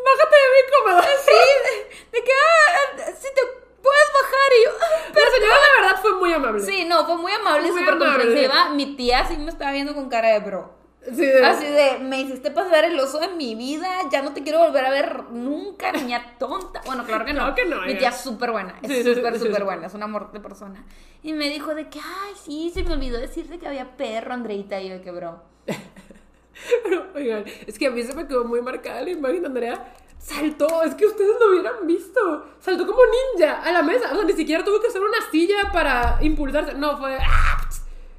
¡Bájate de mi comedor! Sí, de, de que, ah, si te puedes bajar. Y yo, "Ah, Pero la señora, la verdad, fue muy amable. Sí, no, fue muy amable súper comprensiva. Mi tía sí me estaba viendo con cara de bro. Sí, de- Así de, me hiciste pasar el oso de mi vida, ya no te quiero volver a ver nunca, niña tonta. Bueno, claro que no. Claro que no, Mi tía es súper buena, es súper, sí, súper sí. buena, es un amor de persona. Y me dijo de que, ay, sí, se me olvidó decirte que había perro, Andreita. Y yo de que, bro. Pero, oigan, es que a mí se me quedó muy marcada la imagen de Andrea. Saltó, es que ustedes lo hubieran visto. Saltó como ninja a la mesa. O sea, ni siquiera tuvo que hacer una silla para impulsarse. No, fue. ¡ah!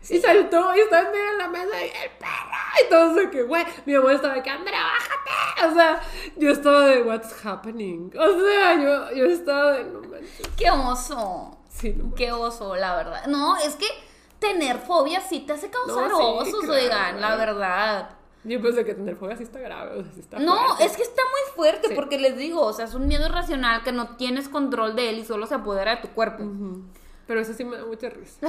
Y saltó y estaba en medio de la mesa y el perro. Y todo eso que, güey, mi mamá estaba de que, Andrea, bájate. O sea, yo estaba de, what's happening? O sea, yo, yo estaba de, no manches. ¡Qué oso! Sí, no. ¡Qué oso, la verdad! No, es que tener fobia sí te hace causar No, sí, osos, claro. oigan, la verdad. Yo pensé que tener fobia sí está grave. O sea, sí está No, fuerte. es que está muy fuerte Sí. porque les digo, o sea, es un miedo irracional que no tienes control de él y solo se apodera de tu cuerpo. Pero eso sí me da mucha risa.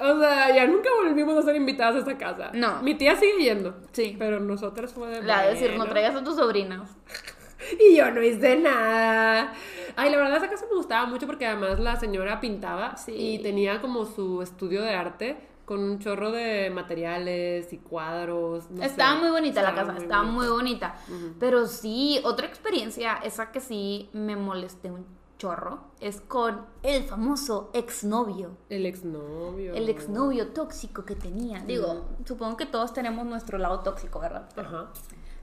O sea, ya nunca volvimos a ser invitadas a esta casa. No. Mi tía sigue yendo. Sí. Pero nosotras fue de. La de decir, no traigas a tus sobrinas. Y yo no hice nada. Ay, la verdad, esa casa me gustaba mucho porque además la señora pintaba Sí. y tenía como su estudio de arte con un chorro de materiales y cuadros. no estaba sé. muy bonita la casa, muy estaba bonita. muy bonita. Pero sí, otra experiencia, esa que sí me molesté un chorro es con el famoso exnovio. El exnovio. El exnovio tóxico que tenía. Digo, supongo que todos tenemos nuestro lado tóxico, ¿verdad? Pero Ajá.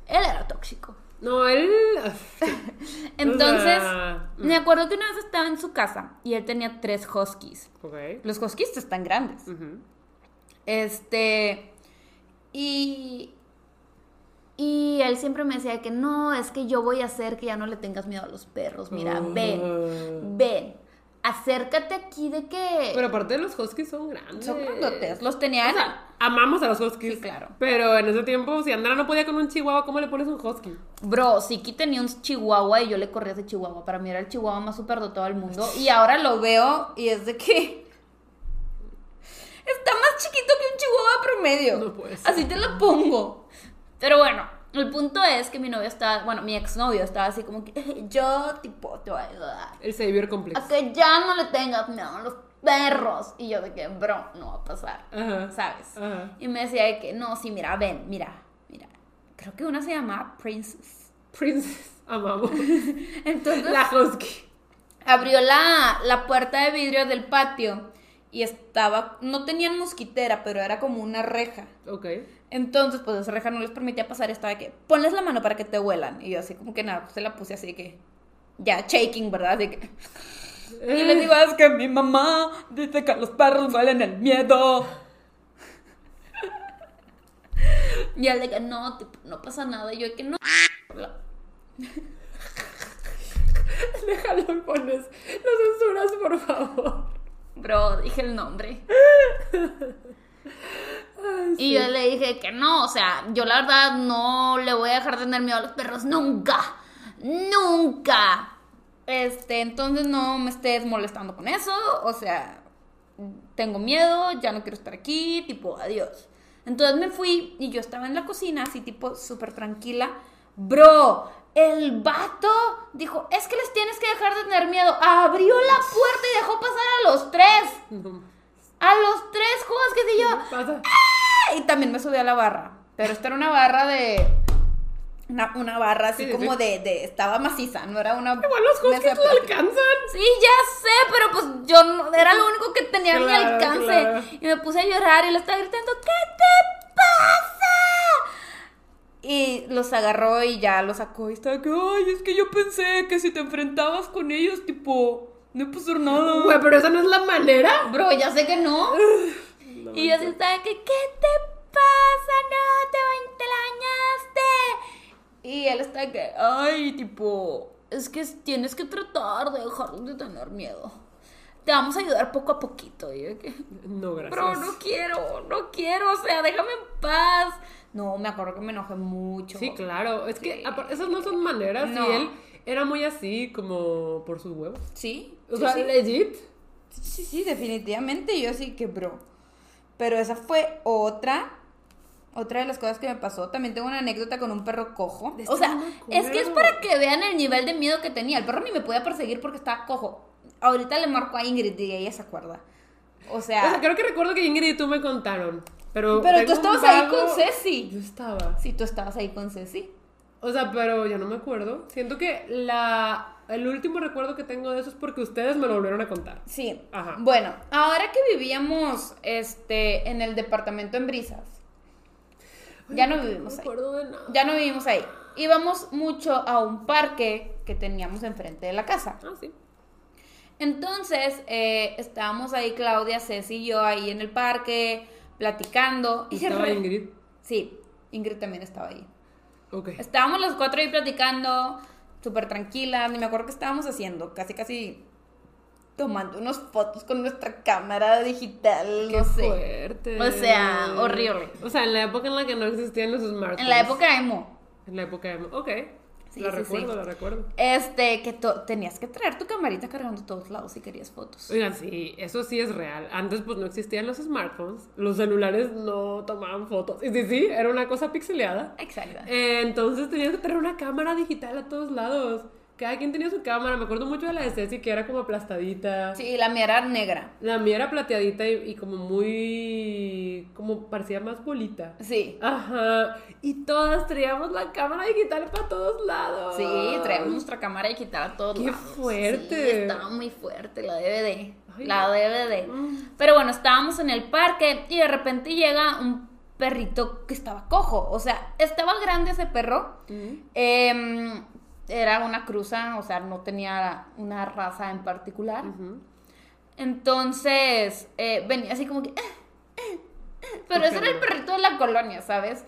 él era tóxico. No, él. Entonces, O sea, mm. me acuerdo que una vez estaba en su casa y él tenía tres huskies. Ok. Los huskies están grandes. Este. Y. Y él siempre me decía que no, es que yo voy a hacer que ya no le tengas miedo a los perros. Mira, ven, Ah. ven, acércate aquí de que. Pero aparte de los huskies son grandes. son grandotes. Los tenía O sea, amamos a los huskies. Sí, claro. Pero en ese tiempo, si Andara no podía con un chihuahua, ¿cómo le pones un husky? Bro, Siki tenía un chihuahua y yo le corría ese chihuahua. Para mí era el chihuahua más superdotado del mundo. Y ahora lo veo y es de que. Está más chiquito que un chihuahua promedio. No puede ser. Así te lo pongo. Pero bueno, el punto es que mi novio estaba. Bueno, mi exnovio estaba así como que. Yo, tipo, te voy a ayudar. El Savior Complex. A que ya no le tengas miedo a los perros. Y yo de que, bro, no va a pasar. Ajá. ¿Sabes? Ajá. Y me decía de que, no, sí, mira, ven, mira, mira. Creo que una se llamaba Princess. Princess. Amamos. Entonces La husky. abrió la, la puerta de vidrio del patio y estaba, no tenían mosquitera, pero era como una reja. Ok. Entonces, pues esa reja no les permitía pasar, estaba de que, ponles la mano para que te huelan. Y yo así como que nada, pues se la puse así de que, ya, shaking, ¿verdad? Así que... Y les digo, es que mi mamá dice que los perros huelen el miedo. Y él de que no, tipo, no pasa nada. Y yo de que no. Déjalo y pones. Lo censuras, por favor. Bro, dije el nombre. Ay, Y yo le dije que no, o sea, yo la verdad no le voy a dejar tener miedo a los perros nunca. Nunca. Este, entonces no me estés molestando con eso. O sea, tengo miedo, ya no quiero estar aquí, tipo, adiós. Entonces me fui y yo estaba en la cocina, así tipo súper tranquila. Bro, el vato dijo, es que les tienes que dejar de tener miedo. Abrió la puerta y dejó pasar a los tres. No. A los tres juegos que y yo. Pasa. Y también me subí a la barra. Pero esta era una barra de. Una, una barra así Sí, sí, como sí. de, de- Estaba maciza, no era una. Igual los huskies lo alcanzan. Sí, ya sé, pero pues yo no, era lo único que tenía a mi Claro, alcance. claro. Y me puse a llorar y le estaba gritando, ¿qué te pasa? Y los agarró y ya los sacó y estaba que, ay, es que yo pensé que si te enfrentabas con ellos, tipo, no pasar nada. Güey, pero esa no es la manera. Bro, ya sé que no. y yo así estaba que, ¿qué te pasa? No, te, te la bañaste. Y él está que, ay, tipo, es que tienes que tratar de dejar de tener miedo. Te vamos a ayudar poco a poquito. Y yo que, No, gracias. bro, no quiero, no quiero, o sea, déjame en paz. No, me acuerdo que me enojé mucho. Sí, claro. Es que Sí. esas no son maneras. No. Y él era muy así, como por sus huevos. Sí. O sí, sea, sí. legit. Sí, sí, definitivamente. Yo sí que, bro. Pero esa fue otra. Otra de las cosas que me pasó. También tengo una anécdota con un perro cojo. De O sea, es que es para que vean el nivel de miedo que tenía. El perro ni me podía perseguir porque estaba cojo. Ahorita le marco a Ingrid y ella se acuerda. O sea, O sea, creo que recuerdo que Ingrid y tú me contaron. Pero, pero tú estabas ahí con Ceci. Yo estaba. Sí, tú estabas ahí con Ceci. O sea, pero yo no me acuerdo. Siento que la el último recuerdo que tengo de eso es porque ustedes me lo volvieron a contar. Sí. Ajá. Bueno, ahora que vivíamos este, en el departamento en Brisas, ya no vivimos me ahí. acuerdo de nada. Ya no vivimos ahí. Íbamos mucho a un parque que teníamos enfrente de la casa. Ah, sí. Entonces, eh, estábamos ahí, Claudia, Ceci y yo, ahí en el parque, platicando. Y se estaba re- Ingrid. Sí, Ingrid también estaba ahí. Ok. Estábamos los cuatro ahí platicando, súper tranquilas, ni me acuerdo qué estábamos haciendo, casi, casi tomando unas fotos con nuestra cámara digital, Qué no sé. fuerte. O sea, horrible. O sea, en la época en la que no existían los smartphones. En la época emo. En la época de... Ok. Sí, la sí, recuerdo, sí. la recuerdo. Este, que tenías que traer tu camarita cargando a todos lados si querías fotos. Oigan, sí, eso sí es real. Antes pues no existían los smartphones, los celulares no tomaban fotos. Y sí, sí, era una cosa pixeleada. Exacto. Eh, entonces tenías que tener una cámara digital a todos lados. Cada quien tenía su cámara. Me acuerdo mucho de la de Ceci que era como aplastadita. Sí, la mía era negra. La mía era plateadita y, y como muy. como parecía más bolita. Sí. Ajá. Y todas traíamos la cámara digital para todos lados. Sí, traíamos nuestra cámara quitar a todos ¡Qué lados. fuerte! Sí, estaba muy fuerte la DVD. Ay. la DVD. Mm. Pero bueno, estábamos en el parque y de repente llega un perrito que estaba cojo. O sea, estaba grande ese perro. Mm. Em, era una cruza, o sea, no tenía una raza en particular. Entonces, eh, venía así como que... "Eh, eh, eh", Pero ¿Por ese era el perrito de la colonia, ¿sabes?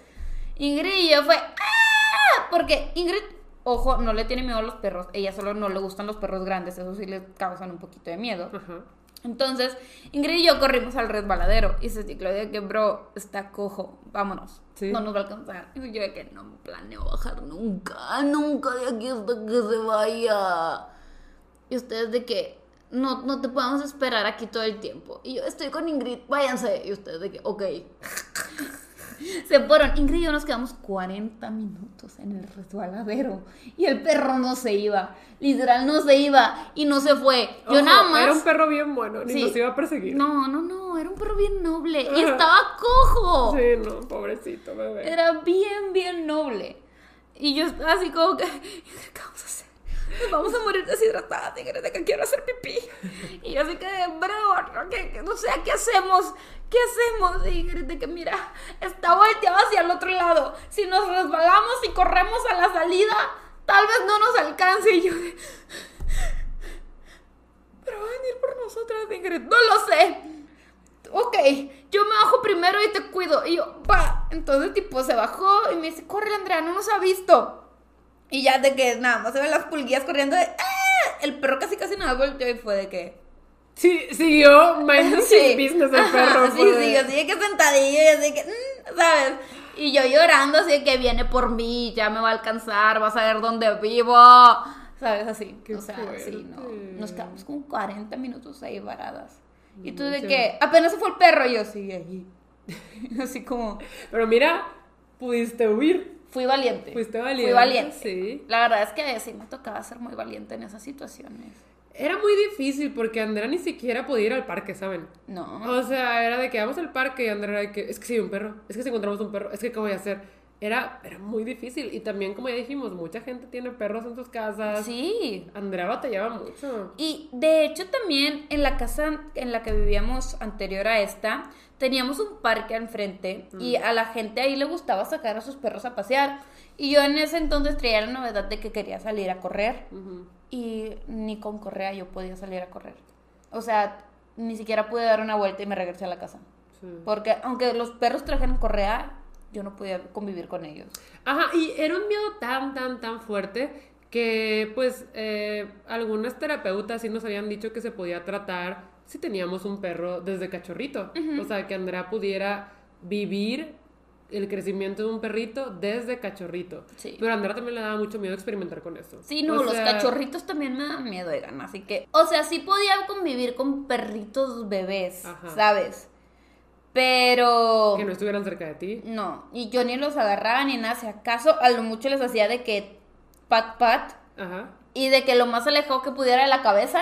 Ingrid y yo fue... "Ah", Porque Ingrid, ojo, no le tiene miedo a los perros. Ella solo no le gustan los perros grandes. Eso sí le causan un poquito de miedo. Ajá. Entonces, Ingrid y yo corrimos al resbaladero. Y se Claudia que, bro, está cojo. Vámonos. Sí. No nos va a alcanzar. Y yo de que no me planeo bajar nunca. Nunca de aquí hasta que se vaya. Y ustedes de que no, no te podemos esperar aquí todo el tiempo. Y yo estoy con Ingrid, váyanse. Y ustedes de que, ok. Se fueron. Ingrid y yo nos quedamos 40 minutos en el resbaladero. Y el perro no se iba. Literal, no se iba. Y no se fue. Yo Ojo, nada más. Era un perro bien bueno, ni Sí. nos iba a perseguir. No, no, no. Era un perro bien noble. Y estaba cojo. Sí, no, pobrecito bebé. Era bien, bien noble. Y yo así como que, ¿qué vamos a hacer? Nos vamos a morir deshidratadas, de que quiero hacer pipí. Y yo así que, bro, ¿qué- qué- no sé, ¿qué hacemos? ¿Qué hacemos? Y de que, mira, está volteado hacia el otro lado. Si nos resbalamos y corremos a la salida, tal vez no nos alcance. Y yo de, pero va a venir por nosotras, Ingrid. No lo sé. Ok, yo me bajo primero y te cuido. Y yo, va. Entonces, tipo, se bajó y me dice, corre, Andrea, no nos ha visto. Y ya de que nada más se ven las pulguillas corriendo de, ¡ah! El perro casi casi nada volteó y fue de que. Sí, siguió minding Sí. business el Ajá, perro. Sí, de- de que sentadillo y así que, mm, ¿sabes? Y yo llorando así de que viene por mí, ya me va a alcanzar, va a saber dónde vivo. ¿Sabes? Así. Qué o sea, sí, no. fuerte. Nos quedamos como 40 minutos ahí varadas. Y tú de que apenas se fue el perro y yo sí, ahí. así como, Pero mira, pudiste huir. Fui valiente. Fuiste valiente. Fui valiente. Sí. La verdad es que sí me tocaba ser muy valiente en esas situaciones. Era muy difícil porque Andrea ni siquiera podía ir al parque, ¿saben? No. O sea, era de que vamos al parque y Andrea era de que, es que sí hay un perro, es que si encontramos un perro, es que ¿qué voy a hacer? Era, era muy difícil. Y también, como ya dijimos, mucha gente tiene perros en sus casas. Sí. Andrea batallaba mucho. Y de hecho también en la casa en la que vivíamos anterior a esta, teníamos un parque enfrente y a la gente ahí le gustaba sacar a sus perros a pasear. Y yo en ese entonces traía la novedad de que quería salir a correr y ni con correa yo podía salir a correr. O sea, ni siquiera pude dar una vuelta y me regresé a la casa. Sí. Porque aunque los perros trajeran correa, yo no podía convivir con ellos. Ajá, y era un miedo tan, tan, tan fuerte que pues eh, algunas terapeutas sí nos habían dicho que se podía tratar si teníamos un perro desde cachorrito. O sea, que Andrea pudiera vivir el crecimiento de un perrito desde cachorrito. Sí. Pero a Andrea también le daba mucho miedo experimentar con eso. Sí, no, O los sea, cachorritos también me dan miedo, oigan, así que... O sea, sí podía convivir con perritos bebés, Ajá. ¿sabes? Pero... Que no estuvieran cerca de ti. No, y yo ni los agarraba ni nada, si acaso a lo mucho les hacía de que pat pat Ajá. y de que lo más alejado que pudiera de la cabeza,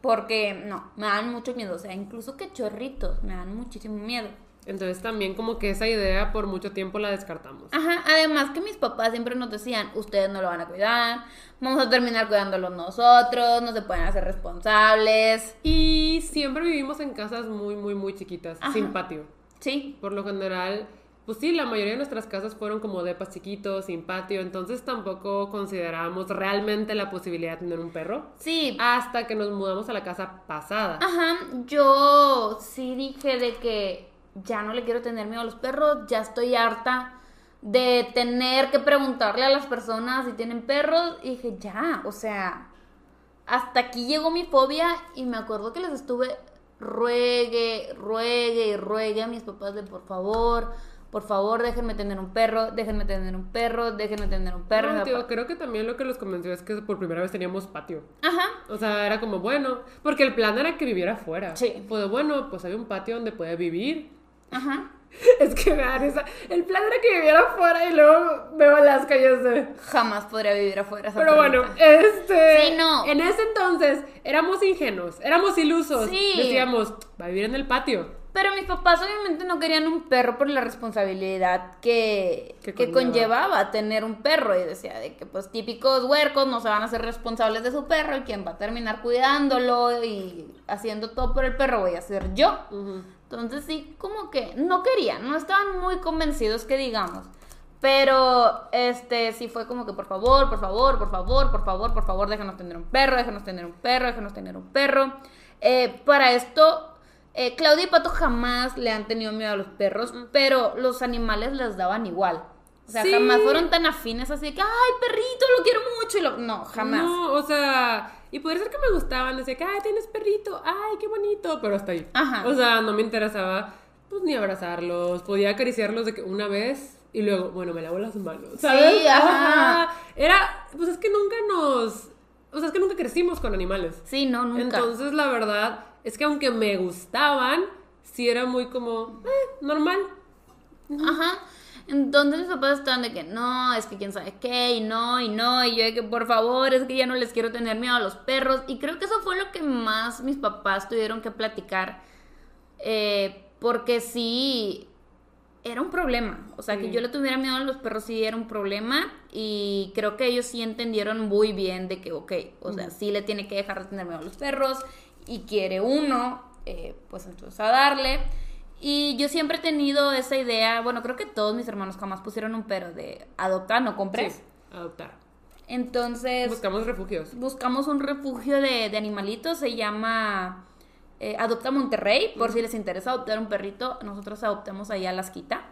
porque no, me dan mucho miedo, o sea, incluso cachorritos me dan muchísimo miedo. Entonces también como que esa idea por mucho tiempo la descartamos. Ajá, además que mis papás siempre nos decían, ustedes no lo van a cuidar, vamos a terminar cuidándolo nosotros, no se pueden hacer responsables. Y siempre vivimos en casas muy, muy, muy chiquitas, Ajá. sin patio. Sí, Por lo general, pues sí, la mayoría de nuestras casas fueron como depas chiquitos, sin patio, entonces tampoco considerábamos realmente la posibilidad de tener un perro sí. hasta que nos mudamos a la casa pasada. Ajá, yo sí dije de que ya no le quiero tener miedo a los perros, ya estoy harta de tener que preguntarle a las personas si tienen perros. Y dije, ya, o sea, hasta aquí llegó mi fobia y me acuerdo que les estuve ruegue, ruegue y ruegue a mis papás de por favor, por favor, déjenme tener un perro, déjenme tener un perro, déjenme tener un perro. No, tío, creo que también lo que los convenció es que por primera vez teníamos patio. Ajá, O sea, era como, bueno, porque el plan era que viviera afuera. Sí. Pues bueno, pues hay un patio donde puede vivir. ajá. Es que me da risa. El plan era que viviera afuera y luego veo y yo sé. Jamás podría vivir afuera. esa Pero bueno, este. Sí, no. En ese entonces éramos ingenuos, éramos ilusos. Sí. Decíamos, va a vivir en el patio. Pero mis papás obviamente no querían un perro por la responsabilidad que, Que que conlleva. conllevaba tener un perro. Y decía de que pues típicos huercos no se van a hacer responsables de su perro y quien va a terminar cuidándolo y haciendo todo por el perro voy a ser yo. Entonces sí, como que no querían, no estaban muy convencidos que digamos. Pero este sí fue como que por favor, por favor, por favor, por favor, por favor, déjanos tener un perro, déjanos tener un perro, déjanos tener un perro. Eh, para esto, eh, Claudia y Pato jamás le han tenido miedo a los perros, pero los animales les daban igual. O sea, Sí. jamás fueron tan afines así de que, ay, perrito, lo quiero mucho. Y lo... No, jamás. No, o sea, y podría ser que me gustaban, decía que, ay, tienes perrito, ay, qué bonito, pero hasta ahí. Ajá. O sea, no me interesaba, pues, ni abrazarlos, podía acariciarlos de que una vez y luego, bueno, me lavo las manos, ¿sabes? ajá. Era, pues es que nunca nos, o sea, es que nunca crecimos con animales. Sí, no, nunca. Entonces, la verdad es que aunque me gustaban, sí era muy como, eh, normal. Ajá. Entonces mis papás estaban de que no, es que quién sabe qué, y no, y no, y yo de que por favor, es que ya no les quiero tener miedo a los perros. Y creo que eso fue lo que más mis papás tuvieron que platicar. eh, porque sí, era un problema. O sea, que yo le tuviera miedo a los perros sí era un problema. Y creo que ellos sí entendieron muy bien de que, ok, o sea, sí le tiene que dejar de tener miedo a los perros. Y quiere uno, eh, pues entonces a darle. Y yo siempre he tenido esa idea, bueno, creo que todos mis hermanos jamás pusieron un pero de adoptar, no compres. Sí, adoptar. Entonces, Buscamos refugios. buscamos un refugio de, de animalitos, se llama eh, Adopta Monterrey, por si les interesa adoptar un perrito, nosotros adoptamos allá a Las Quita.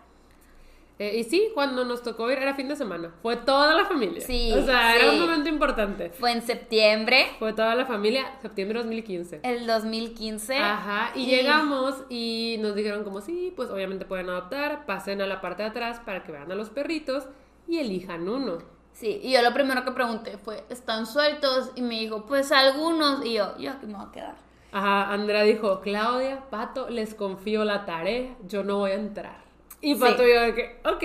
Eh, y sí, cuando nos tocó ir era fin de semana. Fue toda la familia. Sí, O sea, era un momento importante. Fue en septiembre Fue toda la familia, septiembre de 2015. el 2015. Ajá, y, llegamos y nos dijeron como sí, pues obviamente pueden adoptar, pasen a la parte de atrás para que vean a los perritos y elijan uno. Sí, y yo lo primero que pregunté fue, ¿están sueltos? Y me dijo, pues algunos. Y yo, yo aquí me voy a quedar. Ajá, Andrea dijo, Claudia, Pato, les confío la tarea, yo no voy a entrar. Y Pato Sí. yo de que, ok.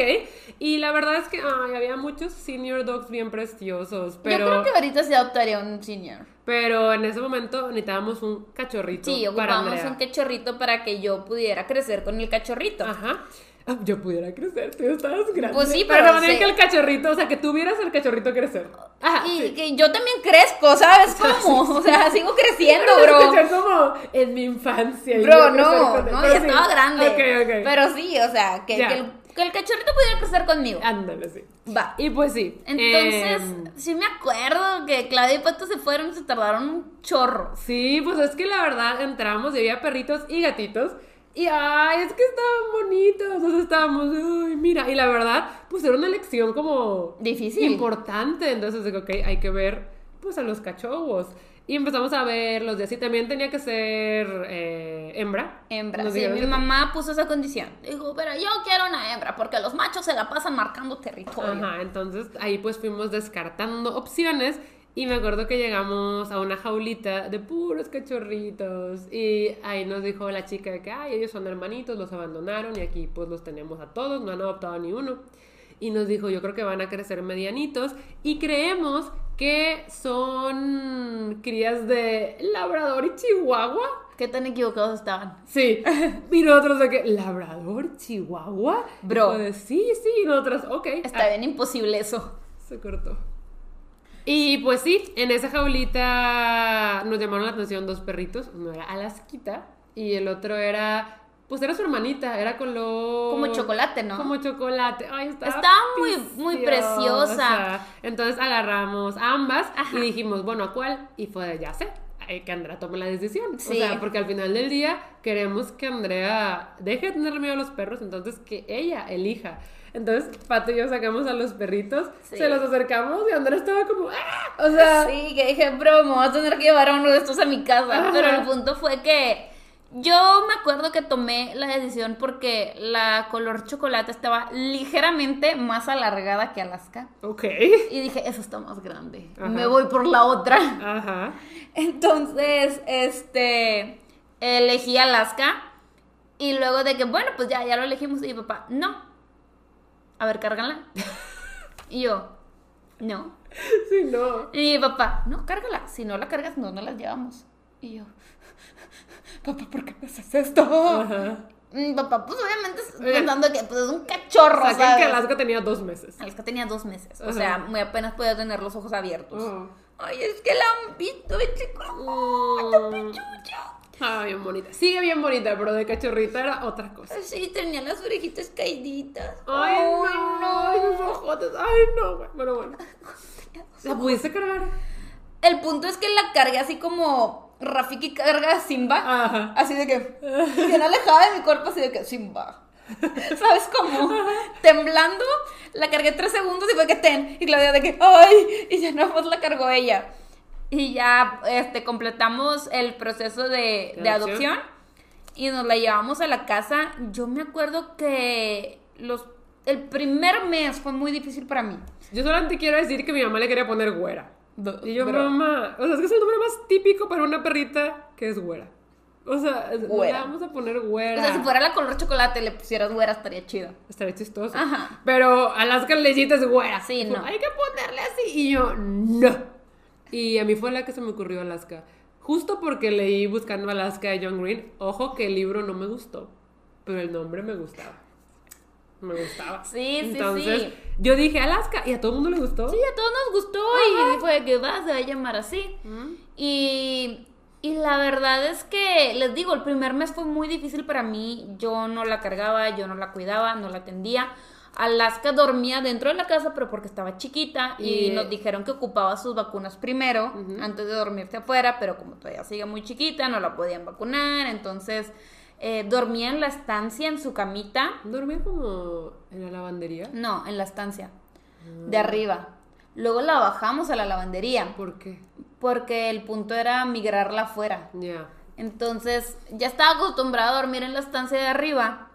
Y la verdad es que ay, había muchos senior dogs bien preciosos, pero... Yo creo que ahorita sí adoptaría un senior. Pero en ese momento necesitábamos un cachorrito Sí, para ocupamos Andrea. un cachorrito para que yo pudiera crecer con el cachorrito. Ajá. Ah, Yo pudiera crecer, tú estabas grande. Pues sí, pero pero de manera sí. que el cachorrito, o sea, que tuvieras el cachorrito crecer. Ajá. y sí. que yo también crezco, ¿sabes cómo? O sea, sigo creciendo, bro. escuché como en mi infancia. y Bro, no, no, ya estaba grande. Ok, ok. Pero sí, o sea, que, Ya. que el, que el cachorrito pudiera crecer conmigo. Ándale, sí. Va. Y pues sí. Entonces, em, sí me acuerdo que Claudia y Pato se fueron y se tardaron un chorro. sí, pues es que la verdad entramos y había perritos y gatitos. Y ay, es que estaban bonitos. Entonces estábamos, ay, mira. Y la verdad, pues era una elección como Difícil. importante. Entonces digo, ok, hay que ver pues a los cachorros. Y empezamos a ver los días. Y también tenía que ser eh, hembra. Hembra. Nos Sí, mi mamá puso esa condición. Dijo, pero yo quiero una hembra porque los machos se la pasan marcando territorio. Ajá, entonces ahí pues fuimos descartando opciones y me acuerdo que llegamos a una jaulita de puros cachorritos y ahí nos dijo la chica que, ay, ellos son hermanitos, los abandonaron y aquí pues los tenemos a todos, no han adoptado ni uno. Y nos dijo, yo creo que van a crecer medianitos y creemos que son crías de labrador y chihuahua. ¿Qué tan equivocados estaban? Sí, y nosotros de que, ¿labrador, chihuahua? Bro. De, sí, sí, y nosotros, ok. Está bien imposible eso. Se cortó. Y pues sí, en esa jaulita nos llamaron la atención dos perritos. Uno era Alasquita y el otro era. Pues era su hermanita, era color. Como chocolate, ¿no? Como chocolate. Ay, estaba. Estaba muy- muy preciosa. Entonces agarramos ambas Ajá. y dijimos, bueno, ¿a cuál? Y fue de, ya sé, eh, que Andrea tome la decisión. Sí. O sea, porque al final del día queremos que Andrea deje de tener miedo a los perros, entonces que ella elija. Entonces, Pato y yo sacamos a los perritos, Sí. se los acercamos y Andrea estaba como, ¡ah! O sea, Sí, que dije, bro, me voy a tener que llevar a uno de estos a mi casa. Ajá. Pero el punto fue que yo me acuerdo que tomé la decisión porque la color chocolate estaba ligeramente más alargada que Alaska. ok. Y dije, eso está más grande. Ajá. Me voy por la otra. Ajá. Entonces, este, elegí Alaska. Y luego de que, bueno, pues ya, ya lo elegimos. Y papá, no. A ver, cárgala. y yo, no. Sí, no. Y papá, no, cárgala. Si no la cargas, no, no la llevamos. Y yo, papá, ¿por qué me haces esto? Ajá. Mi papá, pues obviamente Oiga. pensando que pues, es un cachorro, Sacan ¿sabes? que Alaska tenía dos meses. Alaska tenía dos meses. O sea, muy apenas podía tener los ojos abiertos. Oh. Ay, es que la han visto, chico. Mm. Ah, bien bonita. Sigue bien bonita, pero de cachorrita era otra cosa. Sí, tenía las orejitas caíditas. Ay, no, ay, sus ojotes. Ay, no, güey. Pero bueno. ¿La pudiste cargar? El punto es que la cargué así como Rafiki carga a Simba. Ajá. Así de que, bien alejada de mi cuerpo, así de que Simba. ¿Sabes cómo? Temblando, la cargué tres segundos y fue que ten. Y Claudia de que, ¡ay! Y ya no más la cargó ella. Y ya este, completamos el proceso de, ¿De adopción? y nos la llevamos a la casa. Yo me acuerdo que los, el primer mes fue muy difícil para mí. Yo solamente quiero decir que mi mamá le quería poner güera. Y yo, Bro. mamá, o sea, es que es el nombre más típico para una perrita que es güera. O sea, no le Güera. vamos a poner güera. O sea, si fuera la color chocolate le pusieras güera estaría chido. Estaría chistoso. Ajá. Pero Alaska le hiciste güera. Sí, no. Hay que ponerle así. Y yo, no. Y a mí fue la que se me ocurrió Alaska. Justo porque leí Buscando Alaska de John Green. Ojo que el libro no me gustó. Pero el nombre me gustaba. Me gustaba. Sí, sí, Entonces, sí. yo dije Alaska y a todo el mundo le gustó. Sí, a todos nos gustó y fue que va, se va a llamar así. Y, y la verdad es que, les digo, el primer mes fue muy difícil para mí. Yo no la cargaba, yo no la cuidaba, no la atendía. Alaska dormía dentro de la casa, pero porque estaba chiquita y, Y- nos dijeron que ocupaba sus vacunas primero, antes de dormirse afuera, pero como todavía sigue muy chiquita, no la podían vacunar, entonces eh, dormía en la estancia, en su camita, Dormía como en la lavandería. no, en la estancia, de arriba. Luego la bajamos a la lavandería, ¿Por qué? porque el punto era migrarla afuera. Ya. Entonces, ya estaba acostumbrada a dormir en la estancia de arriba.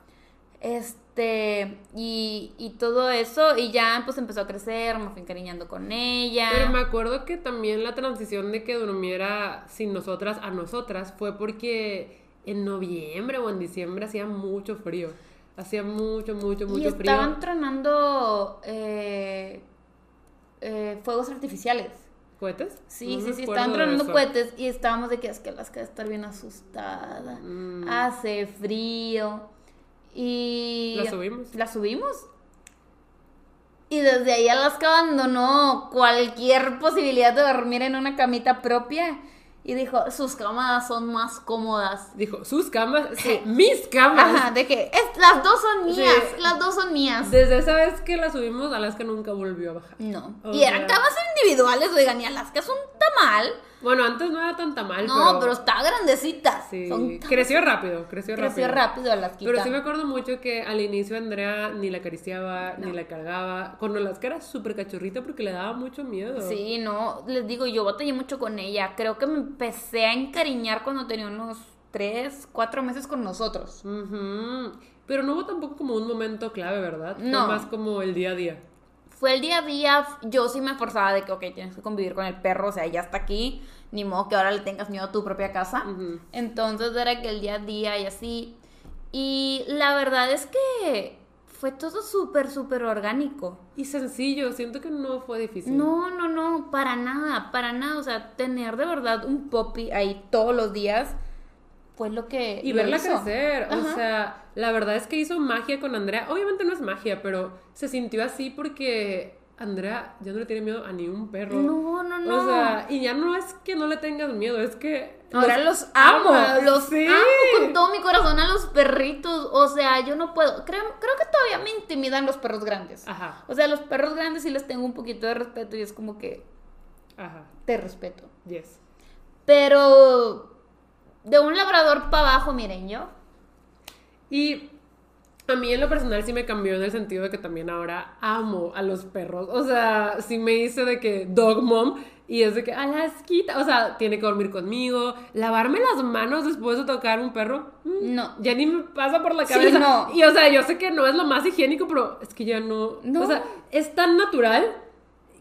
Este, y, y todo eso, y ya pues empezó a crecer, me fui encariñando con ella. Pero me acuerdo que también la transición de que durmiera sin nosotras a nosotras fue porque en noviembre o en diciembre hacía mucho frío. Hacía mucho, mucho, mucho y frío. estaban tronando eh, eh, fuegos artificiales. ¿Cohetes? Sí, No sí, sí, estaban tronando cohetes y estábamos de que es que Alaska debe estar bien asustada. Mm. Hace frío. Y. ¿La subimos? La subimos. Y desde ahí Alaska abandonó cualquier posibilidad de dormir en una camita propia. Y dijo, sus camas son más cómodas. Dijo, sus camas, sí, mis camas. Ajá, de que "Es- las dos son mías, Sí. las dos son mías. Desde esa vez que la subimos, Alaska nunca volvió a bajar. No. Y eran camas individuales, oigan, y Alaska es un tamal. Bueno, antes no era tan mal, No, pero, pero... está grandecita. sí, Son creció rápido, creció, Creció rápido. rápido Alaska. Pero sí me acuerdo mucho que al inicio Andrea ni la acariciaba, ni la cargaba. Con Alaska era súper cachorrita porque le daba mucho miedo. Sí, no, les digo, yo batallé mucho con ella. Creo que me empecé a encariñar cuando tenía unos 3, 4 meses con nosotros. Ujú. Pero no hubo tampoco como un momento clave, ¿verdad? No. Fue más como el día a día. Fue el día a día, yo sí me esforzaba de que, ok, tienes que convivir con el perro, o sea, ya está aquí, ni modo que ahora le tengas miedo a tu propia casa. Entonces era que el día a día y así. Y la verdad es que fue todo súper, súper orgánico. Y sencillo, siento que no fue difícil. No, no, no, para nada, para nada. O sea, tener de verdad un poppy ahí todos los días fue lo que. Y lo verla hizo. crecer. O sea, la verdad es que hizo magia con Andrea. Obviamente no es magia, pero se sintió así porque Andrea ya no le tiene miedo a ni un perro. No, no, no. O sea, y ya no es que no le tengas miedo, es que. Ahora los, amo, amas, los sí. amo con todo mi corazón a los perritos. O sea, yo no puedo. Creo, creo que todavía me intimidan los perros grandes. Ajá, O sea, los perros grandes sí les tengo un poquito de respeto y es como que ajá, te respeto. yes. Pero de un labrador para abajo, miren yo. Y a mí en lo personal sí me cambió en el sentido de que también ahora amo a los perros. O sea, sí me hice de que dog mom y es de que Alaskita, o sea, tiene que dormir conmigo, lavarme las manos después de tocar un perro. mm, No. Ya ni me pasa por la Sí, cabeza. no. Y o sea, yo sé que no es lo más higiénico, pero es que ya no. No. O sea, es tan natural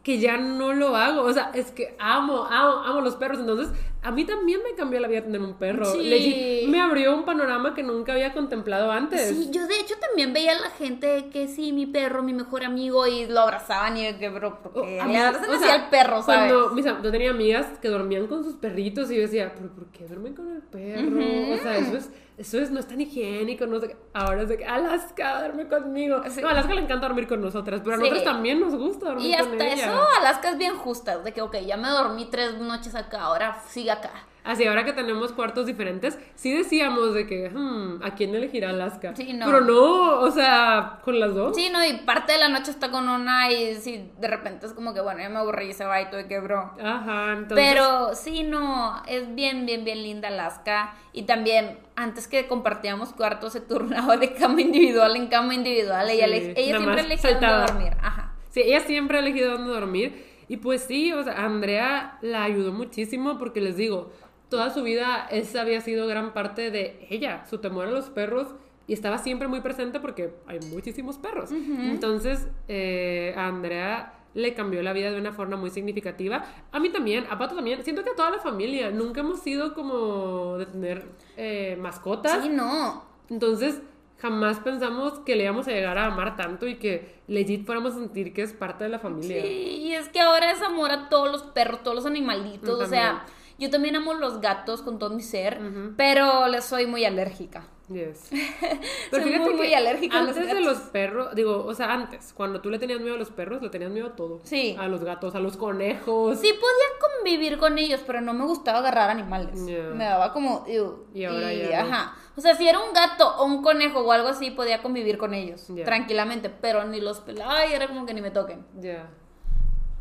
que ya no lo hago. O sea, es que amo, amo, amo los perros. Entonces, a mí también me cambió la vida tener un perro. Sí. Legit, me abrió un panorama que nunca había contemplado antes. Sí, yo de hecho también veía a la gente que sí, mi perro, mi mejor amigo, y lo abrazaban y yo que, bro, porque Oh, a le mí- o sea, al perro, ¿sabes? Cuando mis yo tenía amigas que dormían con sus perritos y yo decía, pero ¿por qué duermen con el perro? O sea, eso es, eso es, no es tan higiénico, no sé qué. Ahora es de que Alaska duerme conmigo. Sí. No, a Alaska le encanta dormir con nosotras, pero a Sí. nosotros también nos gusta dormir Y con hasta ella. eso, Alaska es bien justa, de que, ok, ya me dormí tres noches acá, ahora sigue acá. Así, ahora que tenemos cuartos diferentes, sí decíamos de que, hmm, ¿a quién elegirá Alaska? Sí, no. Pero no, o sea, con las dos. Sí, no, y parte de la noche está con una y sí, de repente es como que, bueno, ya me aburrí y se va y todo, y que, bro. Ajá, entonces. Pero sí, no, es bien, bien, bien linda Alaska. Y también, antes que compartíamos cuartos, se turnaba de cama individual en cama individual. Ella, Sí, ella nada siempre elegía dónde dormir. Ajá. Sí, ella siempre ha elegido dónde dormir. Y pues sí, o sea, Andrea la ayudó muchísimo porque les digo, toda su vida esa había sido gran parte de ella, su temor a los perros. Y estaba siempre muy presente porque hay muchísimos perros. Entonces, eh, a Andrea le cambió la vida de una forma muy significativa. A mí también, a Pato también. Siento que a toda la familia. Nunca hemos sido como de tener eh, mascotas. Sí, no. Entonces, jamás pensamos que le íbamos a llegar a amar tanto y que legit fuéramos a sentir que es parte de la familia. Sí, y es que ahora es amor a todos los perros, todos los animalitos. O sea, yo también amo los gatos con todo mi ser, pero les soy muy alérgica. Yes. Soy muy, muy alérgica a los antes de los perros, digo, o sea, antes, cuando tú le tenías miedo a los perros, le tenías miedo a todo. Sí. A los gatos, a los conejos. Sí podía convivir con ellos, pero no me gustaba agarrar animales. Me daba como... ew. Y ahora ya no. Ajá. O sea, si era un gato o un conejo o algo así, podía convivir con ellos tranquilamente, pero ni los pelaba y era como que ni me toquen. Ya.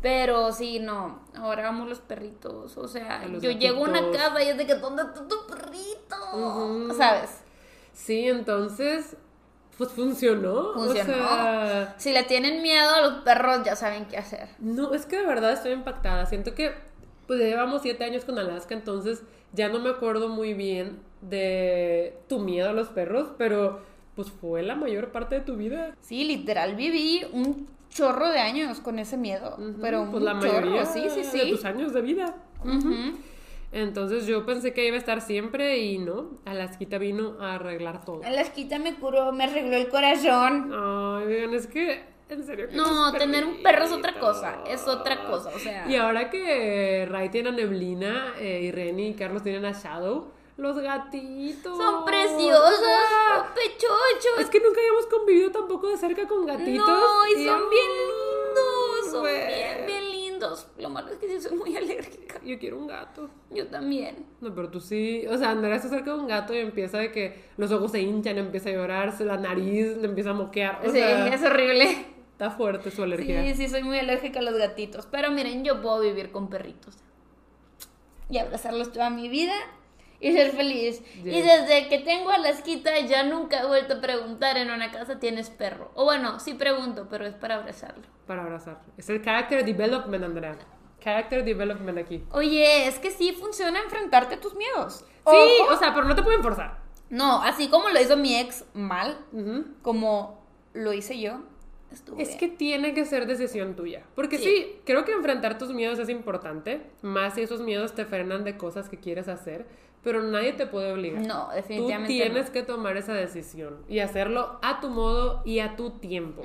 Pero sí, no, ahora amo los perritos. O sea, yo llego a una casa y es de que, ¿dónde está tu perrito? ¿Sabes? Sí, entonces, pues funcionó. Funcionó. O sea, Si le tienen miedo a los perros, ya saben qué hacer. No, es que de verdad estoy impactada. Siento que pues llevamos siete años con Alaska, entonces ya no me acuerdo muy bien de tu miedo a los perros, pero pues fue la mayor parte de tu vida. Sí, literal, viví un chorro de años con ese miedo. pero un pues la chorro, mayoría sí, sí, de sí. tus años de vida. Entonces yo pensé que iba a estar siempre y no, Alaskita vino a arreglar todo. La esquita me curó, me arregló el corazón. Ay, vean, es que en serio. No, tener un perro es otra cosa, es otra cosa, o sea. Y ahora que Ray tiene a Neblina, eh, y Reni y Carlos tienen a Shadow, los gatitos. Son preciosos, son pechochos. es que nunca habíamos convivido tampoco de cerca con gatitos. No, y son bien lindos, son bien, bien lindos. Lo malo es que sí soy muy alérgica. Yo quiero un gato. Yo también. No, pero tú sí. O sea, Andrea se acerca de un gato y empieza de que los ojos se hinchan, empieza a llorar, se- la nariz le empieza a moquear. O sí, sea, es horrible. está fuerte su alergia. Sí, sí, soy muy alérgica a los gatitos. Pero miren, yo puedo vivir con perritos. Y abrazarlos toda mi vida y ser feliz. Y desde que tengo a la esquita ya nunca he vuelto a preguntar en una casa, ¿tienes perro? O bueno, sí pregunto, pero es para abrazarlo. Para abrazar. Es el character development, Andrea. Character development aquí. Oye, es que sí funciona enfrentarte a tus miedos. Sí, o sea, pero no te pueden forzar. No, así como lo hizo mi ex mal, como lo hice yo, estuvo Es que tiene que ser decisión tuya. Porque sí. Sí. creo que enfrentar tus miedos es importante. Más si esos miedos te frenan de cosas que quieres hacer. Pero nadie te puede obligar. No, Tú definitivamente tienes no. que tomar esa decisión y hacerlo a tu modo y a tu tiempo.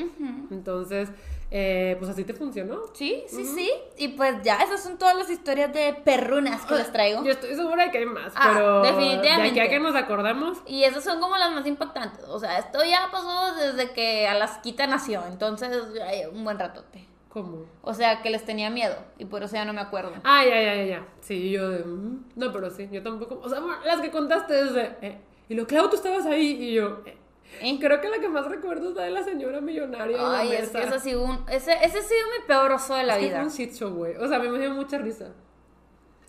Entonces, eh, pues así te funcionó. Sí, sí, sí. Y pues ya, esas son todas las historias de perrunas que les traigo. Yo estoy segura de que hay más, Ah, pero definitivamente. de aquí a que nos acordamos, Y esas son como las más impactantes. O sea, esto ya pasó desde que Alasquita nació. Entonces, ya un buen ratote. ¿Cómo? O sea, que les tenía miedo. Y por eso ya no me acuerdo. Ah, ya, ya, ya, ya. Sí, yo de... mm, No, pero sí, yo tampoco... O sea, las que contaste desde... eh, y lo, Clau, tú estabas ahí y yo... eh. ¿Eh? Creo que la que más recuerdo es la de la señora millonaria en la Ay, es mesa. que ese, ha sido un, ese, ese ha sido mi peor oso de la Es que vida. fue un shit show, güey. O sea, a mí me dio mucha risa.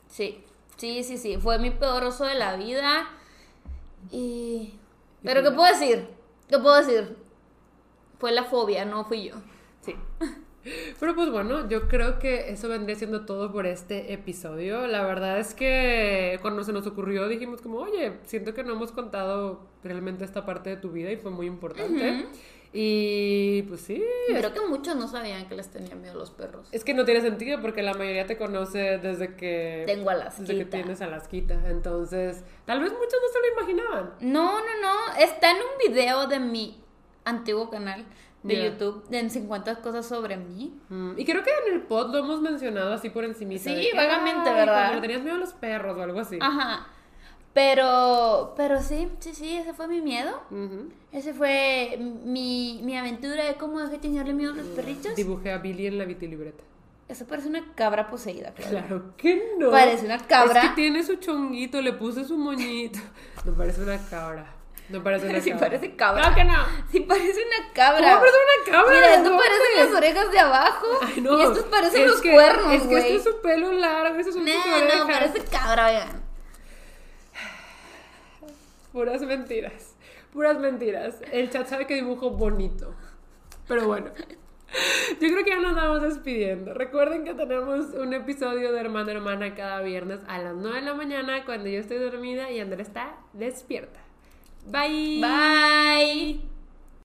Sí, sí, sí, sí. Fue mi peor oso de la vida. Y. Pero, ¿qué puedo decir? ¿Qué puedo decir? Fue la fobia, no fui yo. Sí. Pero pues bueno, yo creo que eso vendría siendo todo por este episodio. La verdad es que cuando se nos ocurrió dijimos como, oye, siento que no hemos contado realmente esta parte de tu vida y fue muy importante. Y pues sí. Creo que muchos no sabían que les tenían miedo los perros. Es que no tiene sentido porque la mayoría te conoce desde que. Tengo Alasquita. Desde que tienes Alasquita. Entonces, tal vez muchos no se lo imaginaban. No, no, no. Está en un video de mi antiguo canal de. YouTube en 50 cosas sobre mí. Mm, Y creo que en el pod lo hemos mencionado así por encima. Sí, vagamente, ¿verdad? Cuando le tenías miedo a los perros o algo así. Ajá. Pero, pero sí, sí, sí, ese fue mi miedo. Ujú. Ese fue mi, mi aventura de cómo dejé de tenerle miedo a los perritos. Dibujé a Billy en la vitilibreta. Eso parece una cabra poseída, claro. Claro que no. Parece una cabra. Es que tiene su chonguito, le puse su moñito. No parece una cabra. No parece una Sí cabra. parece cabra. Claro que no. Sí parece una cabra. ¿Cómo parece una cabra? Mira, esto pues. las orejas de abajo. Ay, no. Y estos parecen Es los que- cuernos, Es que este es su pelo largo, son sus No, orejas. no, parece cabra, oigan. Puras mentiras. Puras mentiras. El chat sabe que dibujo bonito. Pero bueno. Yo creo que ya nos vamos despidiendo. Recuerden que tenemos un episodio de Hermana Hermana cada viernes a las 9 de la mañana cuando yo estoy dormida y Andrea está despierta. Bye. Bye.